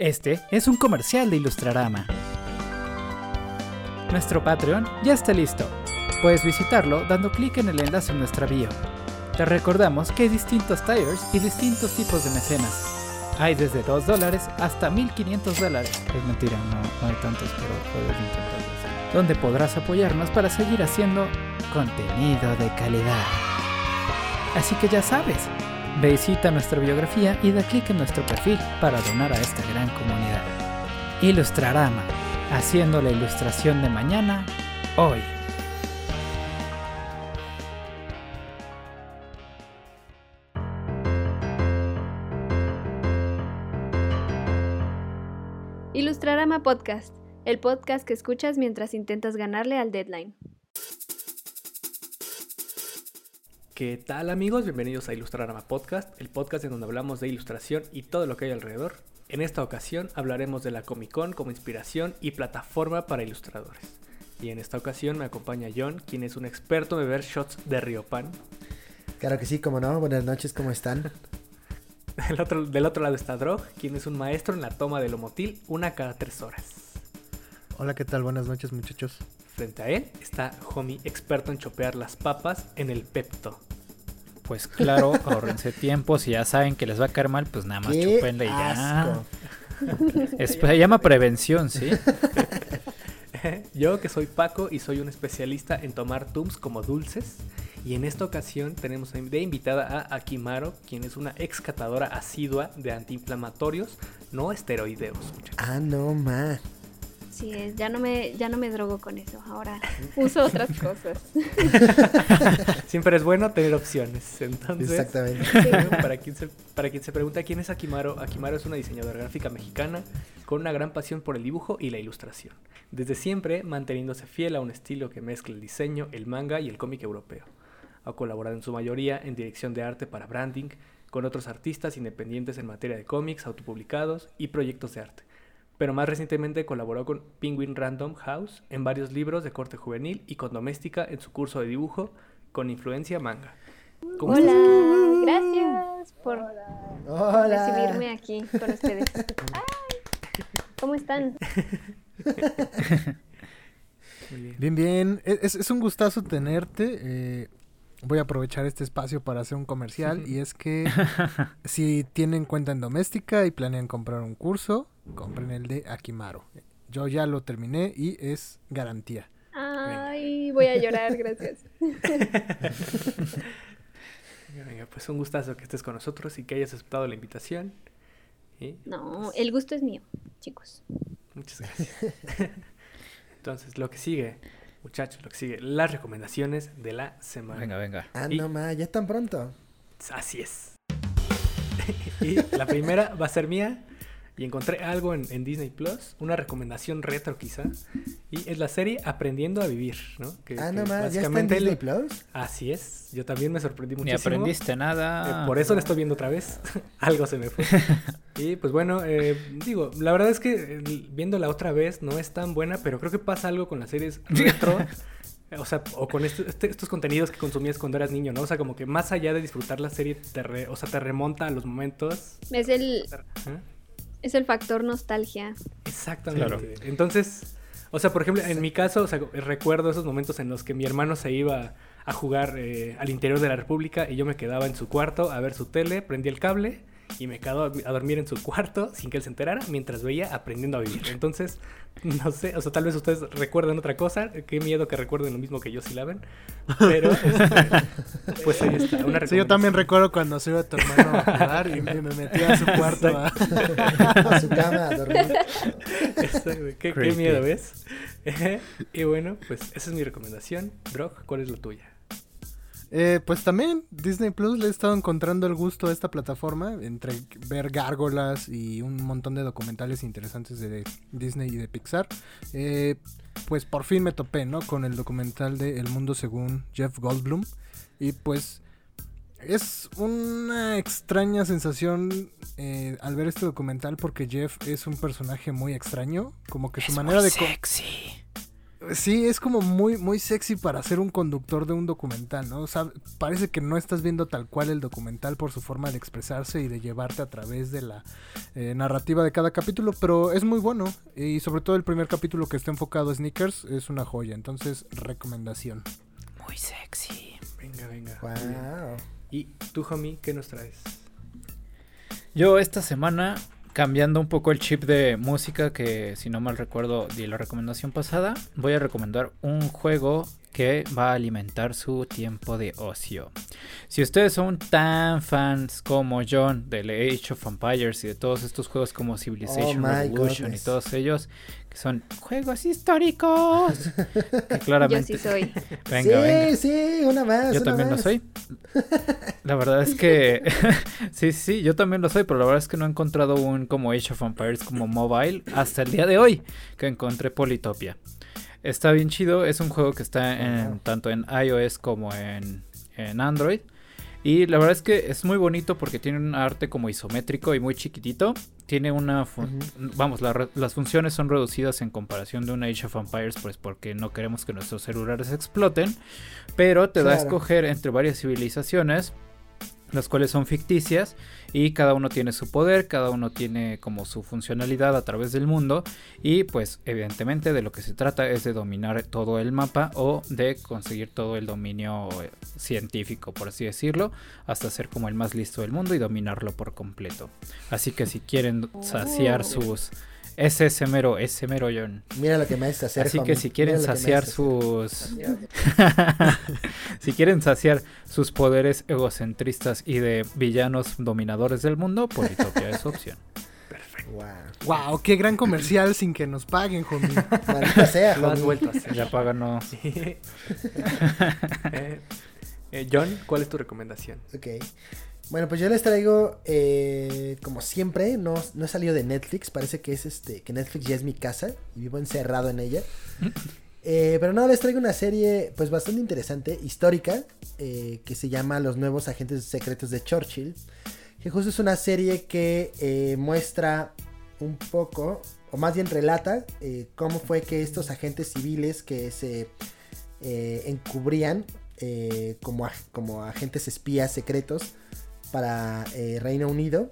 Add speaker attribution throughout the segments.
Speaker 1: Este es un comercial de Ilustrarama. Nuestro Patreon ya está listo. Puedes visitarlo dando clic en el enlace en nuestra bio. Te recordamos que hay distintos tires y distintos tipos de mecenas. Hay desde 2 dólares hasta 1500 dólares. Es mentira, no, no hay tantos, pero puedes intentarlo. Donde podrás apoyarnos para seguir haciendo contenido de calidad. Así que ya sabes, visita nuestra biografía y da clic en nuestro perfil para donar a esta gran comunidad. Ilustrarama, haciendo la ilustración de mañana, hoy.
Speaker 2: Ilustrarama Podcast, el podcast que escuchas mientras intentas ganarle al deadline.
Speaker 3: ¿Qué tal amigos? Bienvenidos a Ilustrarama Podcast, el podcast en donde hablamos de ilustración y todo lo que hay alrededor. En esta ocasión hablaremos de la Comic Con como inspiración y plataforma para ilustradores. Y en esta ocasión me acompaña John, quien es un experto en beber shots de Riopan.
Speaker 4: Claro que sí, como no. Buenas noches, ¿cómo están?
Speaker 3: Del otro, del otro lado está Drog, quien es un maestro en la toma del homotil una cada tres horas.
Speaker 5: Hola, ¿qué tal? Buenas noches, muchachos.
Speaker 3: Frente a él está Homie, experto en chopear las papas en el Pepto.
Speaker 1: Pues claro, ahorrense tiempo. Si ya saben que les va a caer mal, pues nada más
Speaker 4: ¡Qué
Speaker 1: chupenle y ya.
Speaker 4: asco!
Speaker 1: Es- se llama prevención, ¿sí?
Speaker 3: Yo que soy Paco y soy un especialista en tomar Tums como dulces. Y en esta ocasión tenemos de invitada a Akimaro, quien es una ex catadora asidua de antiinflamatorios no esteroideos. muchachos.
Speaker 4: Ah, no, ma.
Speaker 2: Sí, es, ya no me, ya no me drogo con eso, ahora uso otras cosas.
Speaker 3: Siempre es bueno tener opciones. Entonces,
Speaker 4: Exactamente.
Speaker 3: Para, quien se, para quien se pregunta quién es Akimaro, Akimaro es una diseñadora gráfica mexicana con una gran pasión por el dibujo y la ilustración. Desde siempre manteniéndose fiel a un estilo que mezcla el diseño, el manga y el cómic europeo. Ha colaborado en su mayoría en dirección de arte para branding, con otros artistas independientes en materia de cómics, autopublicados y proyectos de arte. Pero más recientemente colaboró con Penguin Random House en varios libros de corte juvenil y con Doméstica en su curso de dibujo con influencia manga. ¿Cómo estás?
Speaker 2: Hola, gracias por
Speaker 4: Hola.
Speaker 2: recibirme aquí con ustedes. Ay, ¿Cómo están?
Speaker 3: Bien.
Speaker 5: Bien, bien. E-, Es, es un gustazo tenerte. eh, voy a aprovechar este espacio para hacer un comercial. y es que si tienen cuenta en doméstica y planean comprar un curso, compren el de Akimaro. Yo ya lo terminé y es garantía.
Speaker 2: Ay, voy a llorar, gracias.
Speaker 3: Venga, venga, pues un gustazo que estés con nosotros y que hayas aceptado la invitación. Y
Speaker 2: No, el gusto es mío, chicos.
Speaker 3: muchas gracias. Entonces, lo que sigue, muchachos, lo que sigue, las recomendaciones de la semana.
Speaker 1: Venga, venga.
Speaker 4: Ah,
Speaker 3: Y-
Speaker 4: no, ma. ¿Ya tan pronto?
Speaker 3: Así es. y la primera va a ser mía. Y encontré algo en, en Disney Plus, una recomendación retro quizá. Y es la serie Aprendiendo a Vivir, ¿no? Que-
Speaker 4: Ah, no, ma. ¿Ya está en
Speaker 3: básicamente
Speaker 4: Disney Plus?
Speaker 3: Así es. Yo también me sorprendí
Speaker 1: Ni
Speaker 3: muchísimo.
Speaker 1: aprendiste
Speaker 3: Eh,
Speaker 1: nada.
Speaker 3: por eso la estoy viendo otra vez. Algo se me fue. y pues bueno, eh, digo, la verdad es que eh, viéndola otra vez no es tan buena, pero creo que pasa algo con las series retro. O sea, o con este- este- estos contenidos que consumías cuando eras niño, ¿no? O sea, como que más allá de disfrutar la serie, te re- o sea, te remonta a los momentos.
Speaker 2: Es el,
Speaker 3: ¿eh?
Speaker 2: Es el factor nostalgia.
Speaker 3: Exactamente.
Speaker 1: Claro.
Speaker 3: Entonces, o sea, por ejemplo, en mi caso, o sea, recuerdo esos momentos en los que mi hermano se iba a jugar eh, al interior de la República y yo me quedaba en su cuarto a ver su tele, prendía el cable y me quedaba a dormir en su cuarto sin que él se enterara mientras veía aprendiendo a vivir. Entonces, no sé, o sea, tal vez ustedes recuerden otra cosa, qué miedo que recuerden lo mismo que yo si la ven, pero este, pues ahí está, una
Speaker 5: Sí, yo también recuerdo cuando se iba tu hermano a jugar y me me metía a su cuarto. a-
Speaker 4: A su cama a dormir.
Speaker 3: ¿Qué, qué miedo, ¿ves? y bueno, pues esa es mi recomendación. Drog, ¿cuál es la tuya?
Speaker 5: Eh, pues también Disney Plus le he estado encontrando el gusto a esta plataforma entre ver gárgolas y un montón de documentales interesantes de Disney y de Pixar. Eh, pues por fin me topé, ¿no? Con el documental de El Mundo según Jeff Goldblum. Y pues es una extraña sensación eh, al ver este documental porque Jeff es un personaje muy extraño. Como que su manera
Speaker 1: muy
Speaker 5: de...
Speaker 1: sexy.
Speaker 5: Sí, es como muy, muy sexy para ser un conductor de un documental, ¿no? O sea, parece que no estás viendo tal cual el documental por su forma de expresarse y de llevarte a través de la eh, narrativa de cada capítulo, pero es muy bueno. Y sobre todo el primer capítulo que está enfocado a sneakers es una joya. Entonces, recomendación.
Speaker 1: Muy sexy.
Speaker 3: Venga, venga.
Speaker 4: Wow.
Speaker 3: Y tú, homie, ¿qué nos traes?
Speaker 1: Yo esta semana, cambiando un poco el chip de música, que si no mal recuerdo di la recomendación pasada, voy a recomendar un juego que va a alimentar su tiempo de ocio. Si ustedes son tan fans como John del Age of Empires y de todos estos juegos como Civilization
Speaker 4: Oh
Speaker 1: Revolution
Speaker 4: goodness.
Speaker 1: y todos ellos, que son juegos históricos, que
Speaker 2: Yo
Speaker 1: claramente...
Speaker 2: sí soy.
Speaker 1: Venga,
Speaker 4: sí,
Speaker 1: venga.
Speaker 4: sí, una más.
Speaker 1: Yo
Speaker 4: una
Speaker 1: también lo soy. La verdad es que sí, sí, yo también lo soy, pero la verdad es que no he encontrado un como Age of Empires como mobile hasta el día de hoy que encontré Politopia. Está bien chido, es un juego que está en, tanto en iOS como en, en Android. Y la verdad es que es muy bonito porque tiene un arte como isométrico y muy chiquitito. Tiene una... Vamos, la las funciones son reducidas en comparación de un Age of Empires, pues porque no queremos que nuestros celulares exploten. Pero te da a escoger entre varias civilizaciones, las cuales son ficticias y cada uno tiene su poder, cada uno tiene como su funcionalidad a través del mundo y pues evidentemente de lo que se trata es de dominar todo el mapa o de conseguir todo el dominio eh, científico, por así decirlo, hasta ser como el más listo del mundo y dominarlo por completo. Así que si quieren saciar
Speaker 2: Oh.
Speaker 1: sus... Ese es mero, ese mero John.
Speaker 4: Mira lo que me haces hacer.
Speaker 1: Así que si quieren
Speaker 4: Mira lo
Speaker 1: saciar sus... si quieren saciar sus poderes egocentristas y de villanos dominadores del mundo, Politopia es su opción.
Speaker 4: hacer. Wow.
Speaker 5: Wow, qué gran comercial sin que nos paguen, homie.
Speaker 4: Maldita sea,
Speaker 3: Lo has
Speaker 4: homie.
Speaker 3: vuelto a hacer.
Speaker 1: Ya páganos.
Speaker 3: Eh, eh, John, ¿cuál es tu recomendación?
Speaker 4: Ok. Bueno, pues yo les traigo, eh, como siempre, no, no he salido de Netflix. Parece que es este, que Netflix ya es mi casa y vivo encerrado en ella. Eh, pero no, les traigo una serie, pues bastante interesante, histórica, eh, que se llama Los nuevos agentes secretos de Churchill. Que justo es una serie que eh, muestra un poco, o más bien relata, cómo fue que estos agentes civiles que se encubrían como, como agentes espías secretos para eh, Reino Unido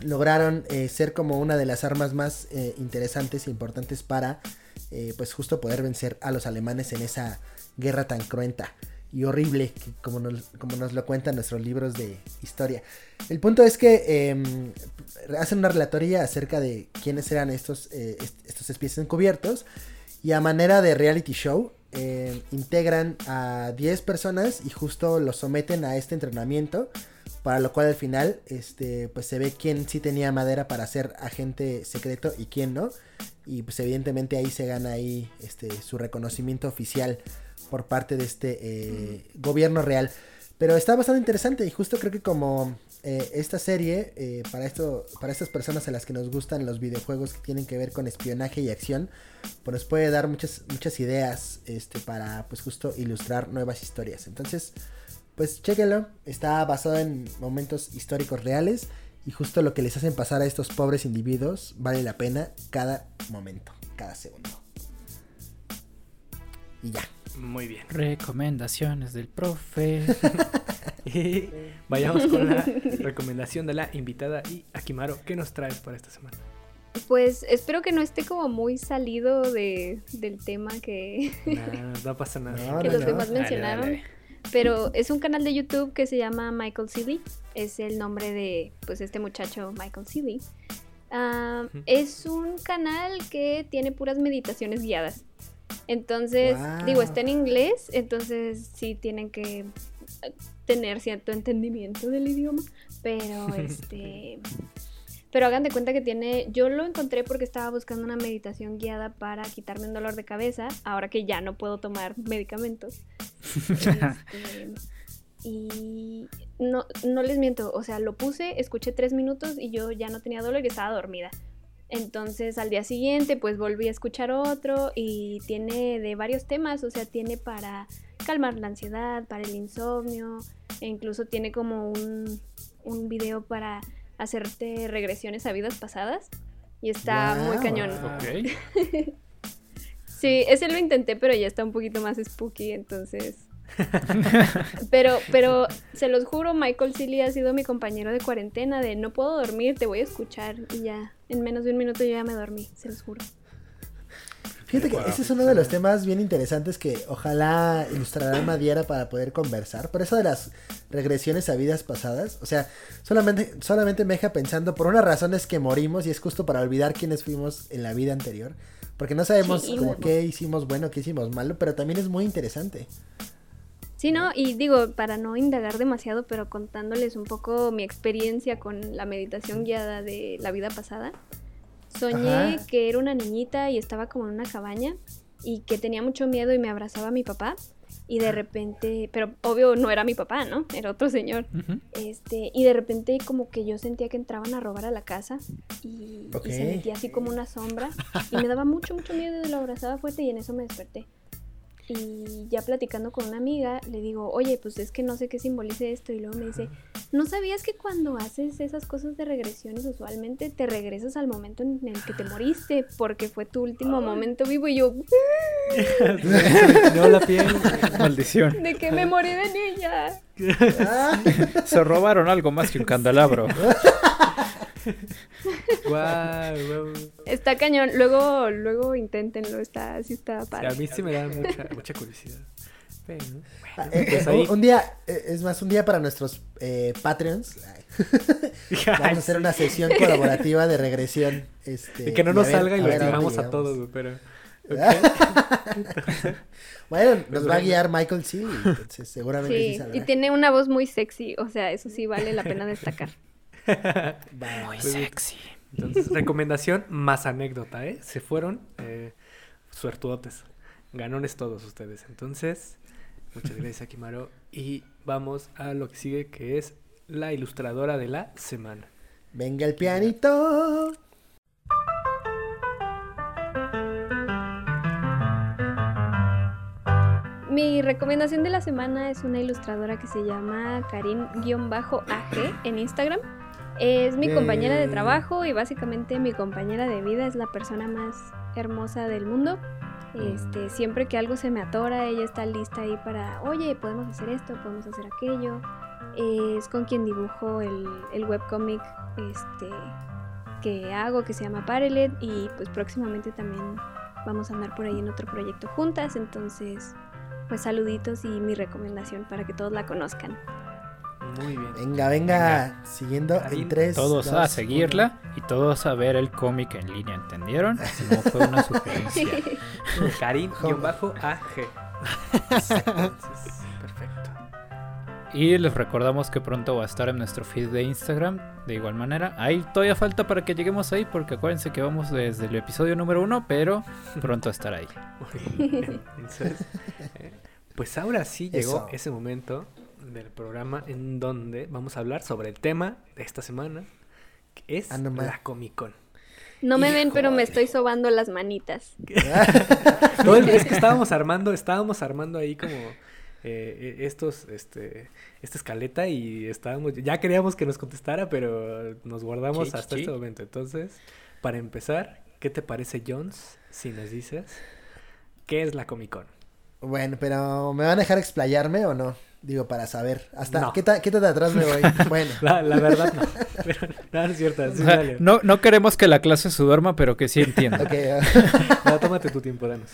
Speaker 4: lograron eh, ser como una de las armas más eh, interesantes e importantes para pues justo poder vencer a los alemanes en esa guerra tan cruenta y horrible como nos, como nos lo cuentan nuestros libros de historia. El punto es que eh, hacen una relatoría acerca de quiénes eran estos, eh, est- estos espías encubiertos y a manera de reality show eh, integran a 10 personas y justo los someten a este entrenamiento para lo cual al final este pues se ve quién sí tenía madera para ser agente secreto y quién no. Y pues evidentemente ahí se gana ahí este su reconocimiento oficial por parte de este eh, gobierno real. Pero está bastante interesante y justo creo que como eh, esta serie eh, para esto para estas personas a las que nos gustan los videojuegos que tienen que ver con espionaje y acción pues nos puede dar muchas muchas ideas este para pues justo ilustrar nuevas historias. Entonces pues chéquenlo, está basado en momentos históricos reales y justo lo que les hacen pasar a estos pobres individuos vale la pena cada momento, cada segundo. Y ya.
Speaker 3: Muy bien.
Speaker 1: Recomendaciones del profe.
Speaker 3: Y vayamos con la recomendación de la invitada y Akimaro, ¿qué nos traes para esta semana?
Speaker 2: Pues espero que no esté como muy salido de, del tema que,
Speaker 3: Nah, no pasa nada.
Speaker 4: No,
Speaker 2: que
Speaker 4: no,
Speaker 2: los
Speaker 4: no.
Speaker 2: demás
Speaker 1: Dale,
Speaker 2: mencionaron.
Speaker 1: dale.
Speaker 2: Pero es un canal de YouTube que se llama Michael Seeley. Es el nombre de pues este muchacho Michael Seeley. Ah,
Speaker 3: Ujú.
Speaker 2: es un canal que tiene puras meditaciones guiadas. Entonces,
Speaker 4: Wow.
Speaker 2: digo, está en inglés, entonces sí tienen que tener cierto entendimiento del idioma, pero este pero hagan de cuenta que tiene, yo lo encontré porque estaba buscando una meditación guiada para quitarme un dolor de cabeza, ahora que ya no puedo tomar medicamentos. Este, y no, no les miento, o sea, lo puse, escuché tres minutos y yo ya no tenía dolor y estaba dormida. Entonces al día siguiente pues volví a escuchar otro y tiene de varios temas, o sea, tiene para calmar la ansiedad, para el insomnio, e incluso tiene como un, un video para hacerte regresiones a vidas pasadas y está muy cañón.
Speaker 1: Ok.
Speaker 2: Sí, ese lo intenté, pero ya está un poquito más spooky, entonces. pero, pero se los juro, Michael Silly ha sido mi compañero de cuarentena, de no puedo dormir, te voy a escuchar. Y ya, en menos de un minuto yo ya me dormí, se los juro.
Speaker 4: Fíjate que ese es uno de los temas bien interesantes que ojalá Ilustrarama diera para poder conversar. Por eso de las regresiones a vidas pasadas. O sea, solamente, solamente me deja pensando por una razón es que morimos y es justo para olvidar quiénes fuimos en la vida anterior. Porque no sabemos
Speaker 2: Sí,
Speaker 4: como qué hicimos bueno, qué hicimos malo, pero también es muy interesante.
Speaker 2: Sí, ¿no? Y digo, para no indagar demasiado, pero contándoles un poco mi experiencia con la meditación guiada de la vida pasada. Soñé
Speaker 4: Ajá.
Speaker 2: que era una niñita y estaba como en una cabaña y que tenía mucho miedo y me abrazaba a mi papá. Y de repente, pero obvio no era mi papá, ¿no? Era otro señor. Este, y de repente como que yo sentía que entraban a robar a la casa y, y
Speaker 4: Ok.
Speaker 2: se metía así como una sombra y me daba mucho, mucho miedo y lo abrazaba fuerte y en eso me desperté. Y ya platicando con una amiga, le digo, oye, pues es que no sé qué simbolice esto. Y luego me dice, ¿no sabías que cuando haces esas cosas de regresiones usualmente te regresas al momento en el que te moriste porque fue tu último momento vivo? Y yo,
Speaker 3: no la piel.
Speaker 1: Maldición.
Speaker 2: ¿de qué me morí de niña?
Speaker 1: Se robaron algo más que un candelabro.
Speaker 3: Guau.
Speaker 2: Está cañón. Luego, luego inténtenlo, está, sí está
Speaker 3: Sí,
Speaker 2: padre.
Speaker 3: a mí sí me da mucha, mucha curiosidad.
Speaker 4: Ah,
Speaker 3: pues
Speaker 4: eh,
Speaker 3: ahí-
Speaker 4: un- Un día, eh, es más, un día para nuestros eh, Patreons. Vamos a hacer una sesión colaborativa de regresión. Este,
Speaker 3: Y que no
Speaker 4: y
Speaker 3: nos
Speaker 4: ver-
Speaker 3: salga y lo estimamos a todos, pero.
Speaker 4: Bueno, nos va a guiar Michael Seeley, entonces seguramente sí,
Speaker 2: Sí, y tiene una voz muy sexy, o sea, eso sí vale la pena destacar.
Speaker 1: Muy
Speaker 4: va.
Speaker 1: sexy.
Speaker 3: Entonces, recomendación más anécdota, ¿eh? Se fueron eh, suertudotes. Ganones todos ustedes. Entonces, muchas gracias, Akimaro. Y vamos a lo que sigue, que es la ilustradora de la semana.
Speaker 4: Venga el pianito.
Speaker 2: Mi recomendación de la semana es una ilustradora que se llama Karin-AG en Instagram. Es mi compañera de
Speaker 4: Yay.
Speaker 2: trabajo y básicamente mi compañera de vida, es la persona más hermosa del mundo. Este, siempre que algo se me atora, ella está lista ahí para, oye, podemos hacer esto, podemos hacer aquello. Es con quien dibujo el, el webcomic este, que hago, que se llama Parelet, y pues próximamente también vamos a andar por ahí en otro proyecto juntas, entonces pues saluditos y mi recomendación para que todos la conozcan.
Speaker 3: Muy bien.
Speaker 4: Venga, venga, siguiendo
Speaker 3: Karin,
Speaker 4: en tres.
Speaker 1: Todos a seguirla y todos a ver el cómic en línea, ¿entendieron? Si no fue una sugerencia.
Speaker 3: Karin-AG. Perfecto.
Speaker 1: Y les recordamos que pronto va a estar en nuestro feed de Instagram. De igual manera, ahí todavía falta para que lleguemos ahí, porque acuérdense que vamos desde el episodio número uno, pero pronto estará ahí.
Speaker 3: Entonces, eh, pues ahora sí llegó
Speaker 4: Eso.
Speaker 3: ese momento del programa en donde vamos a hablar sobre el tema de esta semana, que es
Speaker 4: Ah, no
Speaker 3: la Comic Con.
Speaker 2: No me ven, pero me estoy sobando las manitas.
Speaker 3: Todo el es que estábamos armando, estábamos armando ahí como eh, estos, este, esta escaleta y estábamos, ya queríamos que nos contestara, pero nos guardamos hasta este momento. Entonces, para empezar, ¿qué te parece, Jones, si nos dices qué es la Comic Con?
Speaker 4: Bueno, pero ¿me van a dejar explayarme o no? Digo, para saber. Hasta
Speaker 3: No.
Speaker 4: ¿qué, ta- qué tan atrás me voy? Bueno.
Speaker 3: La, la verdad no, pero no, no es cierto, sí,
Speaker 1: O sea,
Speaker 3: dale.
Speaker 1: no, no queremos que la clase se duerma, pero que sí entienda.
Speaker 4: Ok,
Speaker 3: No, tómate tu tiempo, danos.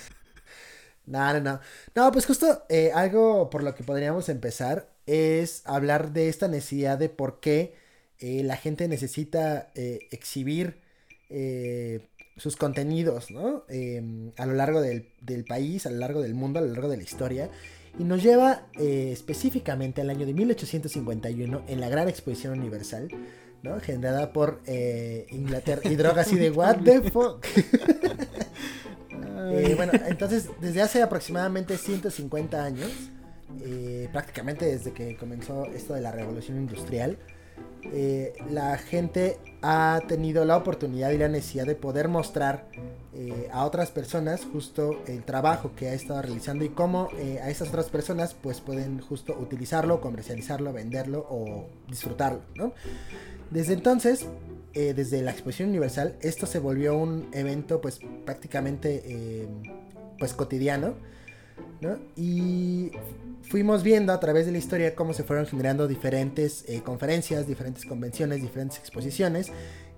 Speaker 4: No, no, no. No, pues justo eh, algo por lo que podríamos empezar es hablar de esta necesidad de por qué eh, la gente necesita eh, exhibir eh, sus contenidos, ¿no? Eh, a lo largo del, del país, a lo largo del mundo, a lo largo de la historia. Y nos lleva eh, específicamente al año de 1851 en la Gran Exposición Universal, ¿no? Generada por eh, Inglaterra. Y droga así de, ¿what the fuck? Eh, bueno, entonces desde hace aproximadamente 150 años, eh, prácticamente desde que comenzó esto de la revolución industrial, la gente ha tenido la oportunidad y la necesidad de poder mostrar eh, a otras personas justo el trabajo que ha estado realizando y cómo eh, a esas otras personas pues pueden justo utilizarlo, comercializarlo, venderlo o disfrutarlo, ¿no? Desde entonces, eh, desde la Exposición Universal, esto se volvió un evento pues prácticamente eh, pues cotidiano, ¿no? Y fuimos viendo a través de la historia cómo se fueron generando diferentes eh, conferencias, diferentes convenciones, diferentes exposiciones,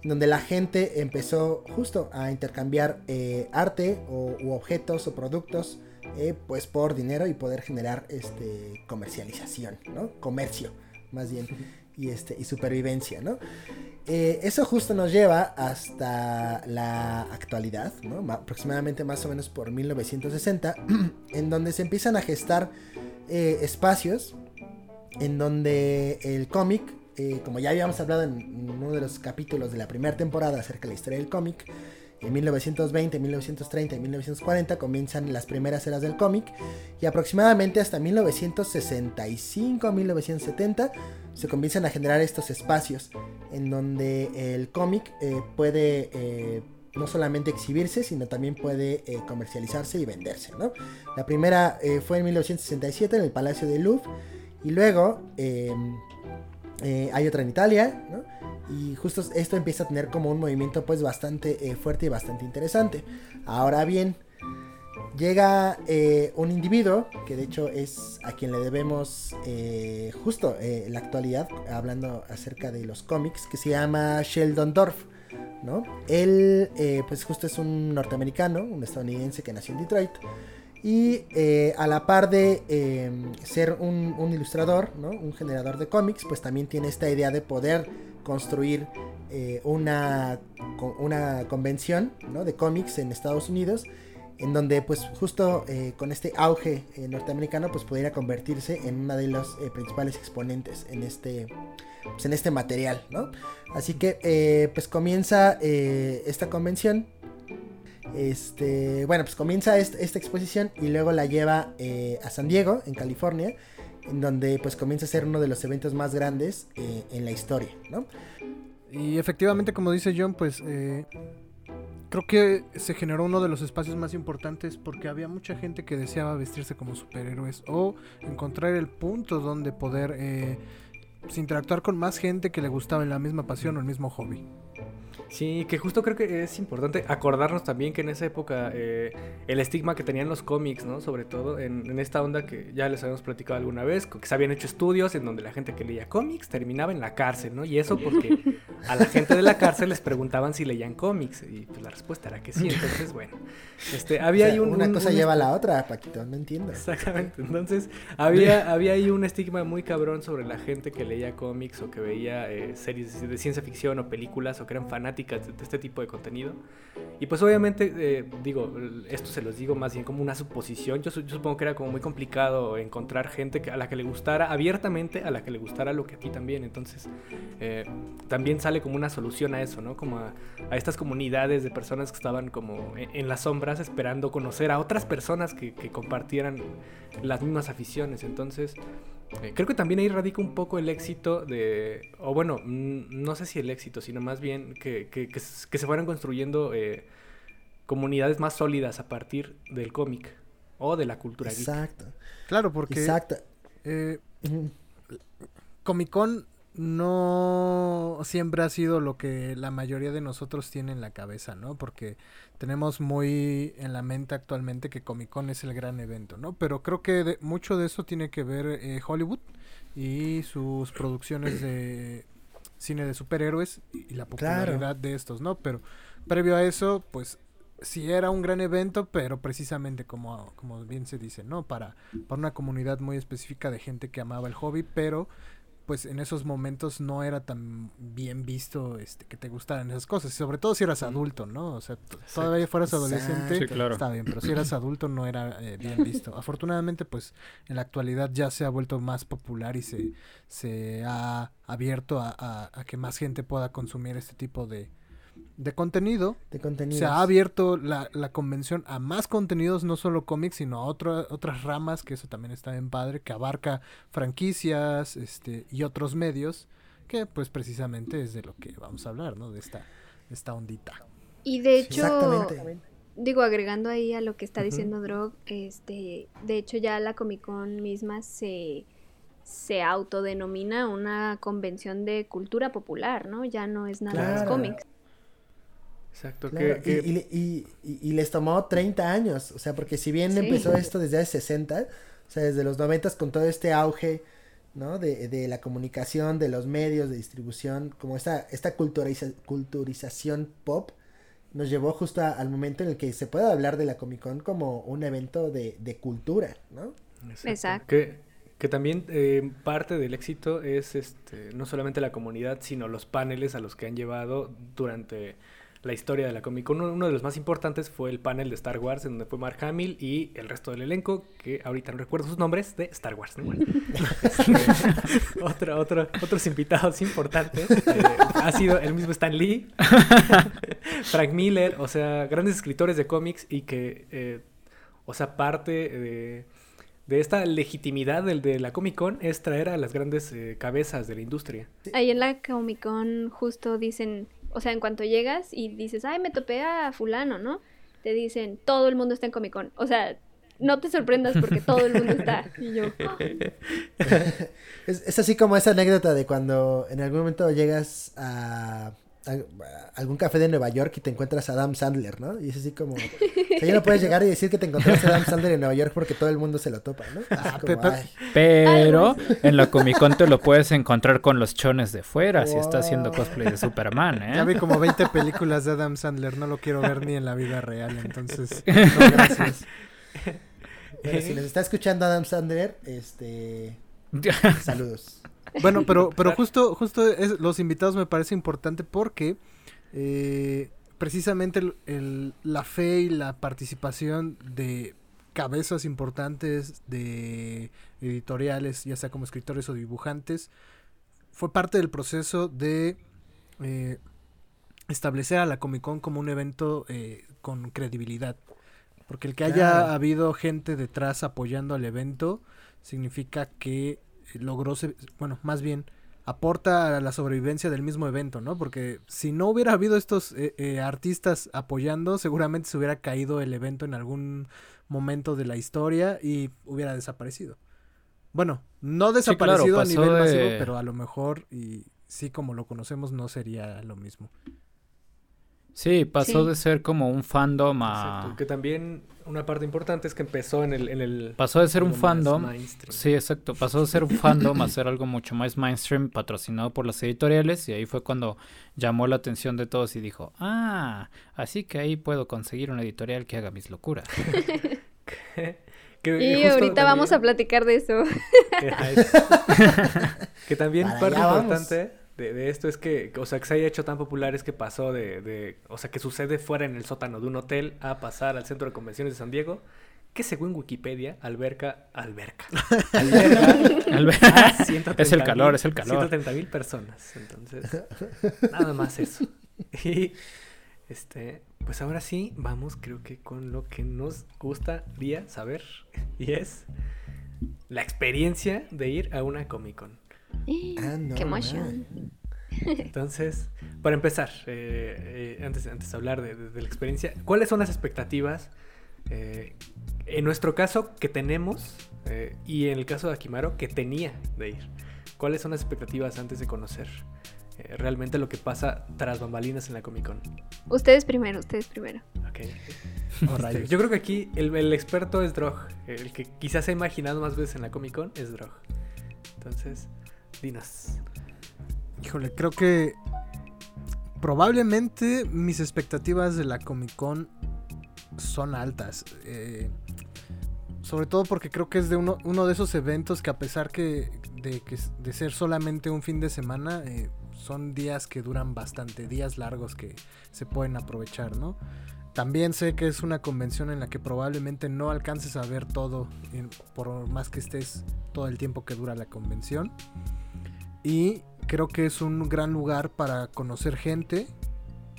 Speaker 4: donde la gente empezó justo a intercambiar eh, arte o, u objetos o productos eh, pues por dinero y poder generar este comercialización, ¿no? Comercio, más bien, y este y supervivencia, ¿no? Eh, eso justo nos lleva hasta la actualidad, aproximadamente más o menos por 1960, en donde se empiezan a gestar espacios en donde el cómic, eh, como ya habíamos hablado en uno de los capítulos de la primera temporada acerca de la historia del cómic, en 1920, 1930 y 1940 comienzan las primeras eras del cómic y aproximadamente hasta 1965, 1970 se comienzan a generar estos espacios en donde el cómic eh, puede eh, no solamente exhibirse, sino también puede eh, comercializarse y venderse. La primera fue en 1967 en el Palacio de Louvre y luego eh, hay otra en Italia, ¿no? Y justo esto empieza a tener como un movimiento pues bastante eh, fuerte y bastante interesante. Ahora bien, llega eh, un individuo, que de hecho es a quien le debemos justo la actualidad, hablando acerca de los cómics, que se llama Sheldon Dorff. ¿no? Él pues justo es un norteamericano, un estadounidense que nació en Detroit. Y eh, a la par de eh, ser un, ilustrador, un generador de cómics, pues también tiene esta idea de poder construir eh, una, una convención de cómics en Estados Unidos, en donde pues justo eh, con este auge norteamericano pues pudiera convertirse en una de los principales exponentes en este, pues, en este material. ¿no? Así que pues comienza esta convención este, bueno, pues comienza est- esta exposición y luego la lleva eh, a San Diego, en California, en donde pues comienza a ser uno de los eventos más grandes eh, en la historia, ¿no?
Speaker 5: Y efectivamente, como dice John, pues eh, creo que se generó uno de los espacios más importantes porque había mucha gente que deseaba vestirse como superhéroes o encontrar el punto donde poder pues, interactuar con más gente que le gustaba en la misma pasión o el mismo hobby.
Speaker 3: Sí, que justo creo que es importante acordarnos también que en esa época eh, el estigma que tenían los cómics, ¿no? Sobre todo en, en esta onda que ya les habíamos platicado alguna vez, que se habían hecho estudios en donde la gente que leía cómics terminaba en la cárcel, ¿no? Y eso porque a la gente de la cárcel les preguntaban si leían cómics y pues la respuesta era que sí. Entonces, bueno, este, había
Speaker 4: O sea,
Speaker 3: ahí un...
Speaker 4: una
Speaker 3: un-
Speaker 4: cosa
Speaker 3: un
Speaker 4: lleva a la otra, Paquito, no entiendo.
Speaker 3: Exactamente. Entonces, había, había ahí un estigma muy cabrón sobre la gente que leía cómics o que veía eh, series de ciencia ficción o películas o que eran fanáticas de, de este tipo de contenido. Y pues obviamente, eh, digo, esto se los digo más bien como una suposición. Yo, yo supongo que era como muy complicado encontrar gente que- a la que le gustara abiertamente, a la que le gustara lo que a ti también. Entonces, eh, también sale como una solución a eso, ¿no? Como a, a estas comunidades de personas que estaban como en, en las sombras esperando conocer a otras personas que, que compartieran las mismas aficiones. Entonces, eh, creo que también ahí radica un poco el éxito de, o bueno, no sé si el éxito, sino más bien que, que- que s- que se fueran construyendo eh, comunidades más sólidas a partir del cómic o de la cultura geek.
Speaker 4: Exacto,
Speaker 5: Claro, porque
Speaker 4: exacto.
Speaker 5: eh. Comic Con no siempre ha sido lo que la mayoría de nosotros tiene en la cabeza, ¿no? Porque tenemos muy en la mente actualmente que Comic Con es el gran evento, ¿no? Pero creo que de- mucho de eso tiene que ver eh, Hollywood y sus producciones de cine de superhéroes y la popularidad de estos, ¿no? Pero previo a eso, pues sí era un gran evento, pero precisamente como, como bien se dice, ¿no? Para, para una comunidad muy específica de gente que amaba el hobby, pero pues en esos momentos no era tan bien visto este que te gustaran esas cosas, y sobre todo si eras adulto, ¿no? O sea, todavía fueras adolescente.
Speaker 6: Sí, claro.
Speaker 5: está bien, pero si eras adulto no era eh, bien visto. Afortunadamente, pues en la actualidad ya se ha vuelto más popular y se, se ha abierto a, a- a que más gente pueda consumir este tipo de, de contenido.
Speaker 4: De.
Speaker 5: Se ha abierto la, la convención a más contenidos, no solo cómics, sino a otra- otras ramas, que eso también está bien padre, que abarca franquicias este, y otros medios, que pues precisamente es de lo que vamos a hablar, ¿no? De esta, de esta ondita.
Speaker 2: Y de hecho,
Speaker 4: Exactamente.
Speaker 2: digo, agregando ahí a lo que está diciendo Drog, este, de hecho ya la Comic Con misma se, se autodenomina una convención de cultura popular, ¿no? Ya no es nada más cómics.
Speaker 3: Exacto.
Speaker 4: Claro,
Speaker 3: que-
Speaker 4: y-
Speaker 3: que-
Speaker 4: y, y- y- y les tomó 30 años. O sea, porque si bien
Speaker 2: Sí.
Speaker 4: empezó esto desde hace 60, o sea, desde los 90 con todo este auge, ¿no? De, de la comunicación, de los medios de distribución, como esta, esta culturiza- culturización pop, nos llevó justo a- al momento en el que se puede hablar de la Comic Con como un evento de, de cultura, ¿no?
Speaker 2: Exacto.
Speaker 3: Que, que también eh, parte del éxito es este no solamente la comunidad, sino los paneles a los que han llevado durante la historia de la Comic Con. Uno, uno de los más importantes fue el panel de Star Wars, en donde fue Mark Hamill y el resto del elenco, que ahorita no recuerdo sus nombres, de Star Wars. ¿no? Este, otro, otro, otros invitados importantes. eh, ha sido el mismo Stan Lee, Frank Miller, o sea, grandes escritores de cómics y que, eh, o sea, parte de, de esta legitimidad del, de la Comic Con es traer a las grandes eh, cabezas de la industria.
Speaker 2: Ahí en la Comic Con justo dicen, o sea, en cuanto llegas y dices, ay, me topé a fulano, ¿no? Te dicen, todo el mundo está en Comic Con. O sea, no te sorprendas porque todo el mundo está. Y yo, "Ah".
Speaker 4: Es, es así como esa anécdota de cuando en algún momento llegas a algún café de Nueva York y te encuentras a Adam Sandler, ¿no? Y es así como... O sea, ya no puedes llegar y decir que te encontraste a Adam Sandler en Nueva York porque todo el mundo se lo topa, ¿no? Así
Speaker 5: Ah,
Speaker 4: como,
Speaker 1: Pero en la Comic Con te lo puedes encontrar con los chones de fuera si está haciendo cosplay de Superman,
Speaker 5: Ya vi
Speaker 1: ¿eh?
Speaker 5: como 20 películas de Adam Sandler, no lo quiero ver ni en la vida real, entonces, no, gracias.
Speaker 4: Bueno, si nos está escuchando Adam Sandler, este... Saludos.
Speaker 5: Bueno, pero, pero justo, justo es- los invitados me parece importante porque eh, precisamente el- el- la fe y la participación de cabezas importantes de editoriales, ya sea como escritores o dibujantes, fue parte del proceso de eh, establecer a la Comic Con como un evento eh, con credibilidad. Porque el que haya
Speaker 4: Claro.
Speaker 5: habido gente detrás apoyando al evento significa que logró, bueno, más bien aporta a la sobrevivencia del mismo evento, ¿no? Porque si no hubiera habido estos eh, eh, artistas apoyando, seguramente se hubiera caído el evento en algún momento de la historia y hubiera desaparecido. Bueno, no
Speaker 1: claro,
Speaker 5: desaparecido a nivel
Speaker 1: de-
Speaker 5: masivo, pero a lo mejor y sí como lo conocemos no sería lo mismo.
Speaker 1: Sí, pasó
Speaker 2: Sí.
Speaker 1: de ser como un fandom
Speaker 3: Exacto,
Speaker 1: a...
Speaker 3: Que también una parte importante es que empezó en el... En el
Speaker 1: Pasó de ser un fandom... Sí, exacto. Pasó de ser un fandom a ser algo mucho más mainstream, patrocinado por las editoriales, y ahí fue cuando llamó la atención de todos y dijo, ah, así que ahí puedo conseguir una editorial que haga mis locuras.
Speaker 3: Que,
Speaker 2: Y ahorita vamos a
Speaker 3: también-
Speaker 2: platicar de eso.
Speaker 3: que también
Speaker 4: Para
Speaker 3: parte importante de, de esto es que, o sea, que se haya hecho tan popular es que pasó de, de, o sea, que sucede fuera en el sótano de un hotel a pasar al centro de convenciones de San Diego, que según Wikipedia, alberca, alberca, alberca
Speaker 1: Al ver-
Speaker 3: a 130
Speaker 1: Es el calor,
Speaker 3: mil-
Speaker 1: es el calor.
Speaker 3: 130 mil personas, entonces, nada más eso. Y, este, pues ahora sí, vamos creo que con lo que nos gustaría saber, y es la experiencia de ir a una Comic Con.
Speaker 4: Ah, no,
Speaker 2: Qué
Speaker 4: man.
Speaker 2: emoción.
Speaker 3: Entonces, para empezar, eh, eh, antes, antes de hablar de, de- de la experiencia, ¿cuáles son las expectativas? eh, en nuestro caso, que tenemos, eh, y en el caso de Akimaro, que tenía de ir. ¿Cuáles son las expectativas antes de conocer eh, realmente lo que pasa tras bambalinas en la Comic Con?
Speaker 2: Ustedes primero, ustedes primero.
Speaker 3: Ok.
Speaker 4: Oh, rayos.
Speaker 3: yo creo que aquí el, el experto es Drog. El que quizás se ha imaginado más veces en la Comic Con es Drog. Entonces,
Speaker 5: Híjole, creo que probablemente mis expectativas de la Comic Con son altas. eh, sobre todo porque creo que es de uno, de esos eventos que a pesar que de, que de ser solamente un fin de semana, eh, son días que duran bastante, días largos que se pueden aprovechar, ¿no? También sé que es una convención en la que probablemente no alcances a ver todo, por más que estés todo el tiempo que dura la convención. Y creo que es un gran lugar para conocer gente,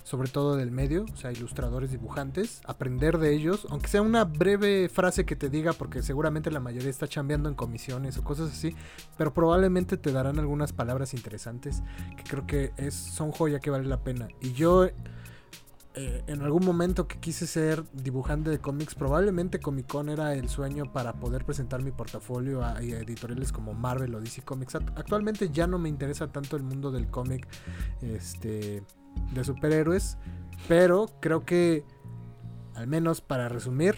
Speaker 5: sobre todo del medio, o sea, ilustradores, dibujantes, aprender de ellos, aunque sea una breve frase que te diga, porque seguramente la mayoría está chambeando en comisiones o cosas así, pero probablemente te darán algunas palabras interesantes que creo que es, son joya que vale la pena. Y yo, eh, en algún momento que quise ser dibujante de cómics, probablemente Comic Con era el sueño para poder presentar mi portafolio a, a editoriales como Marvel o DC Comics. Act- Actualmente ya no me interesa tanto el mundo del cómic, este de superhéroes, pero creo que, al menos para resumir,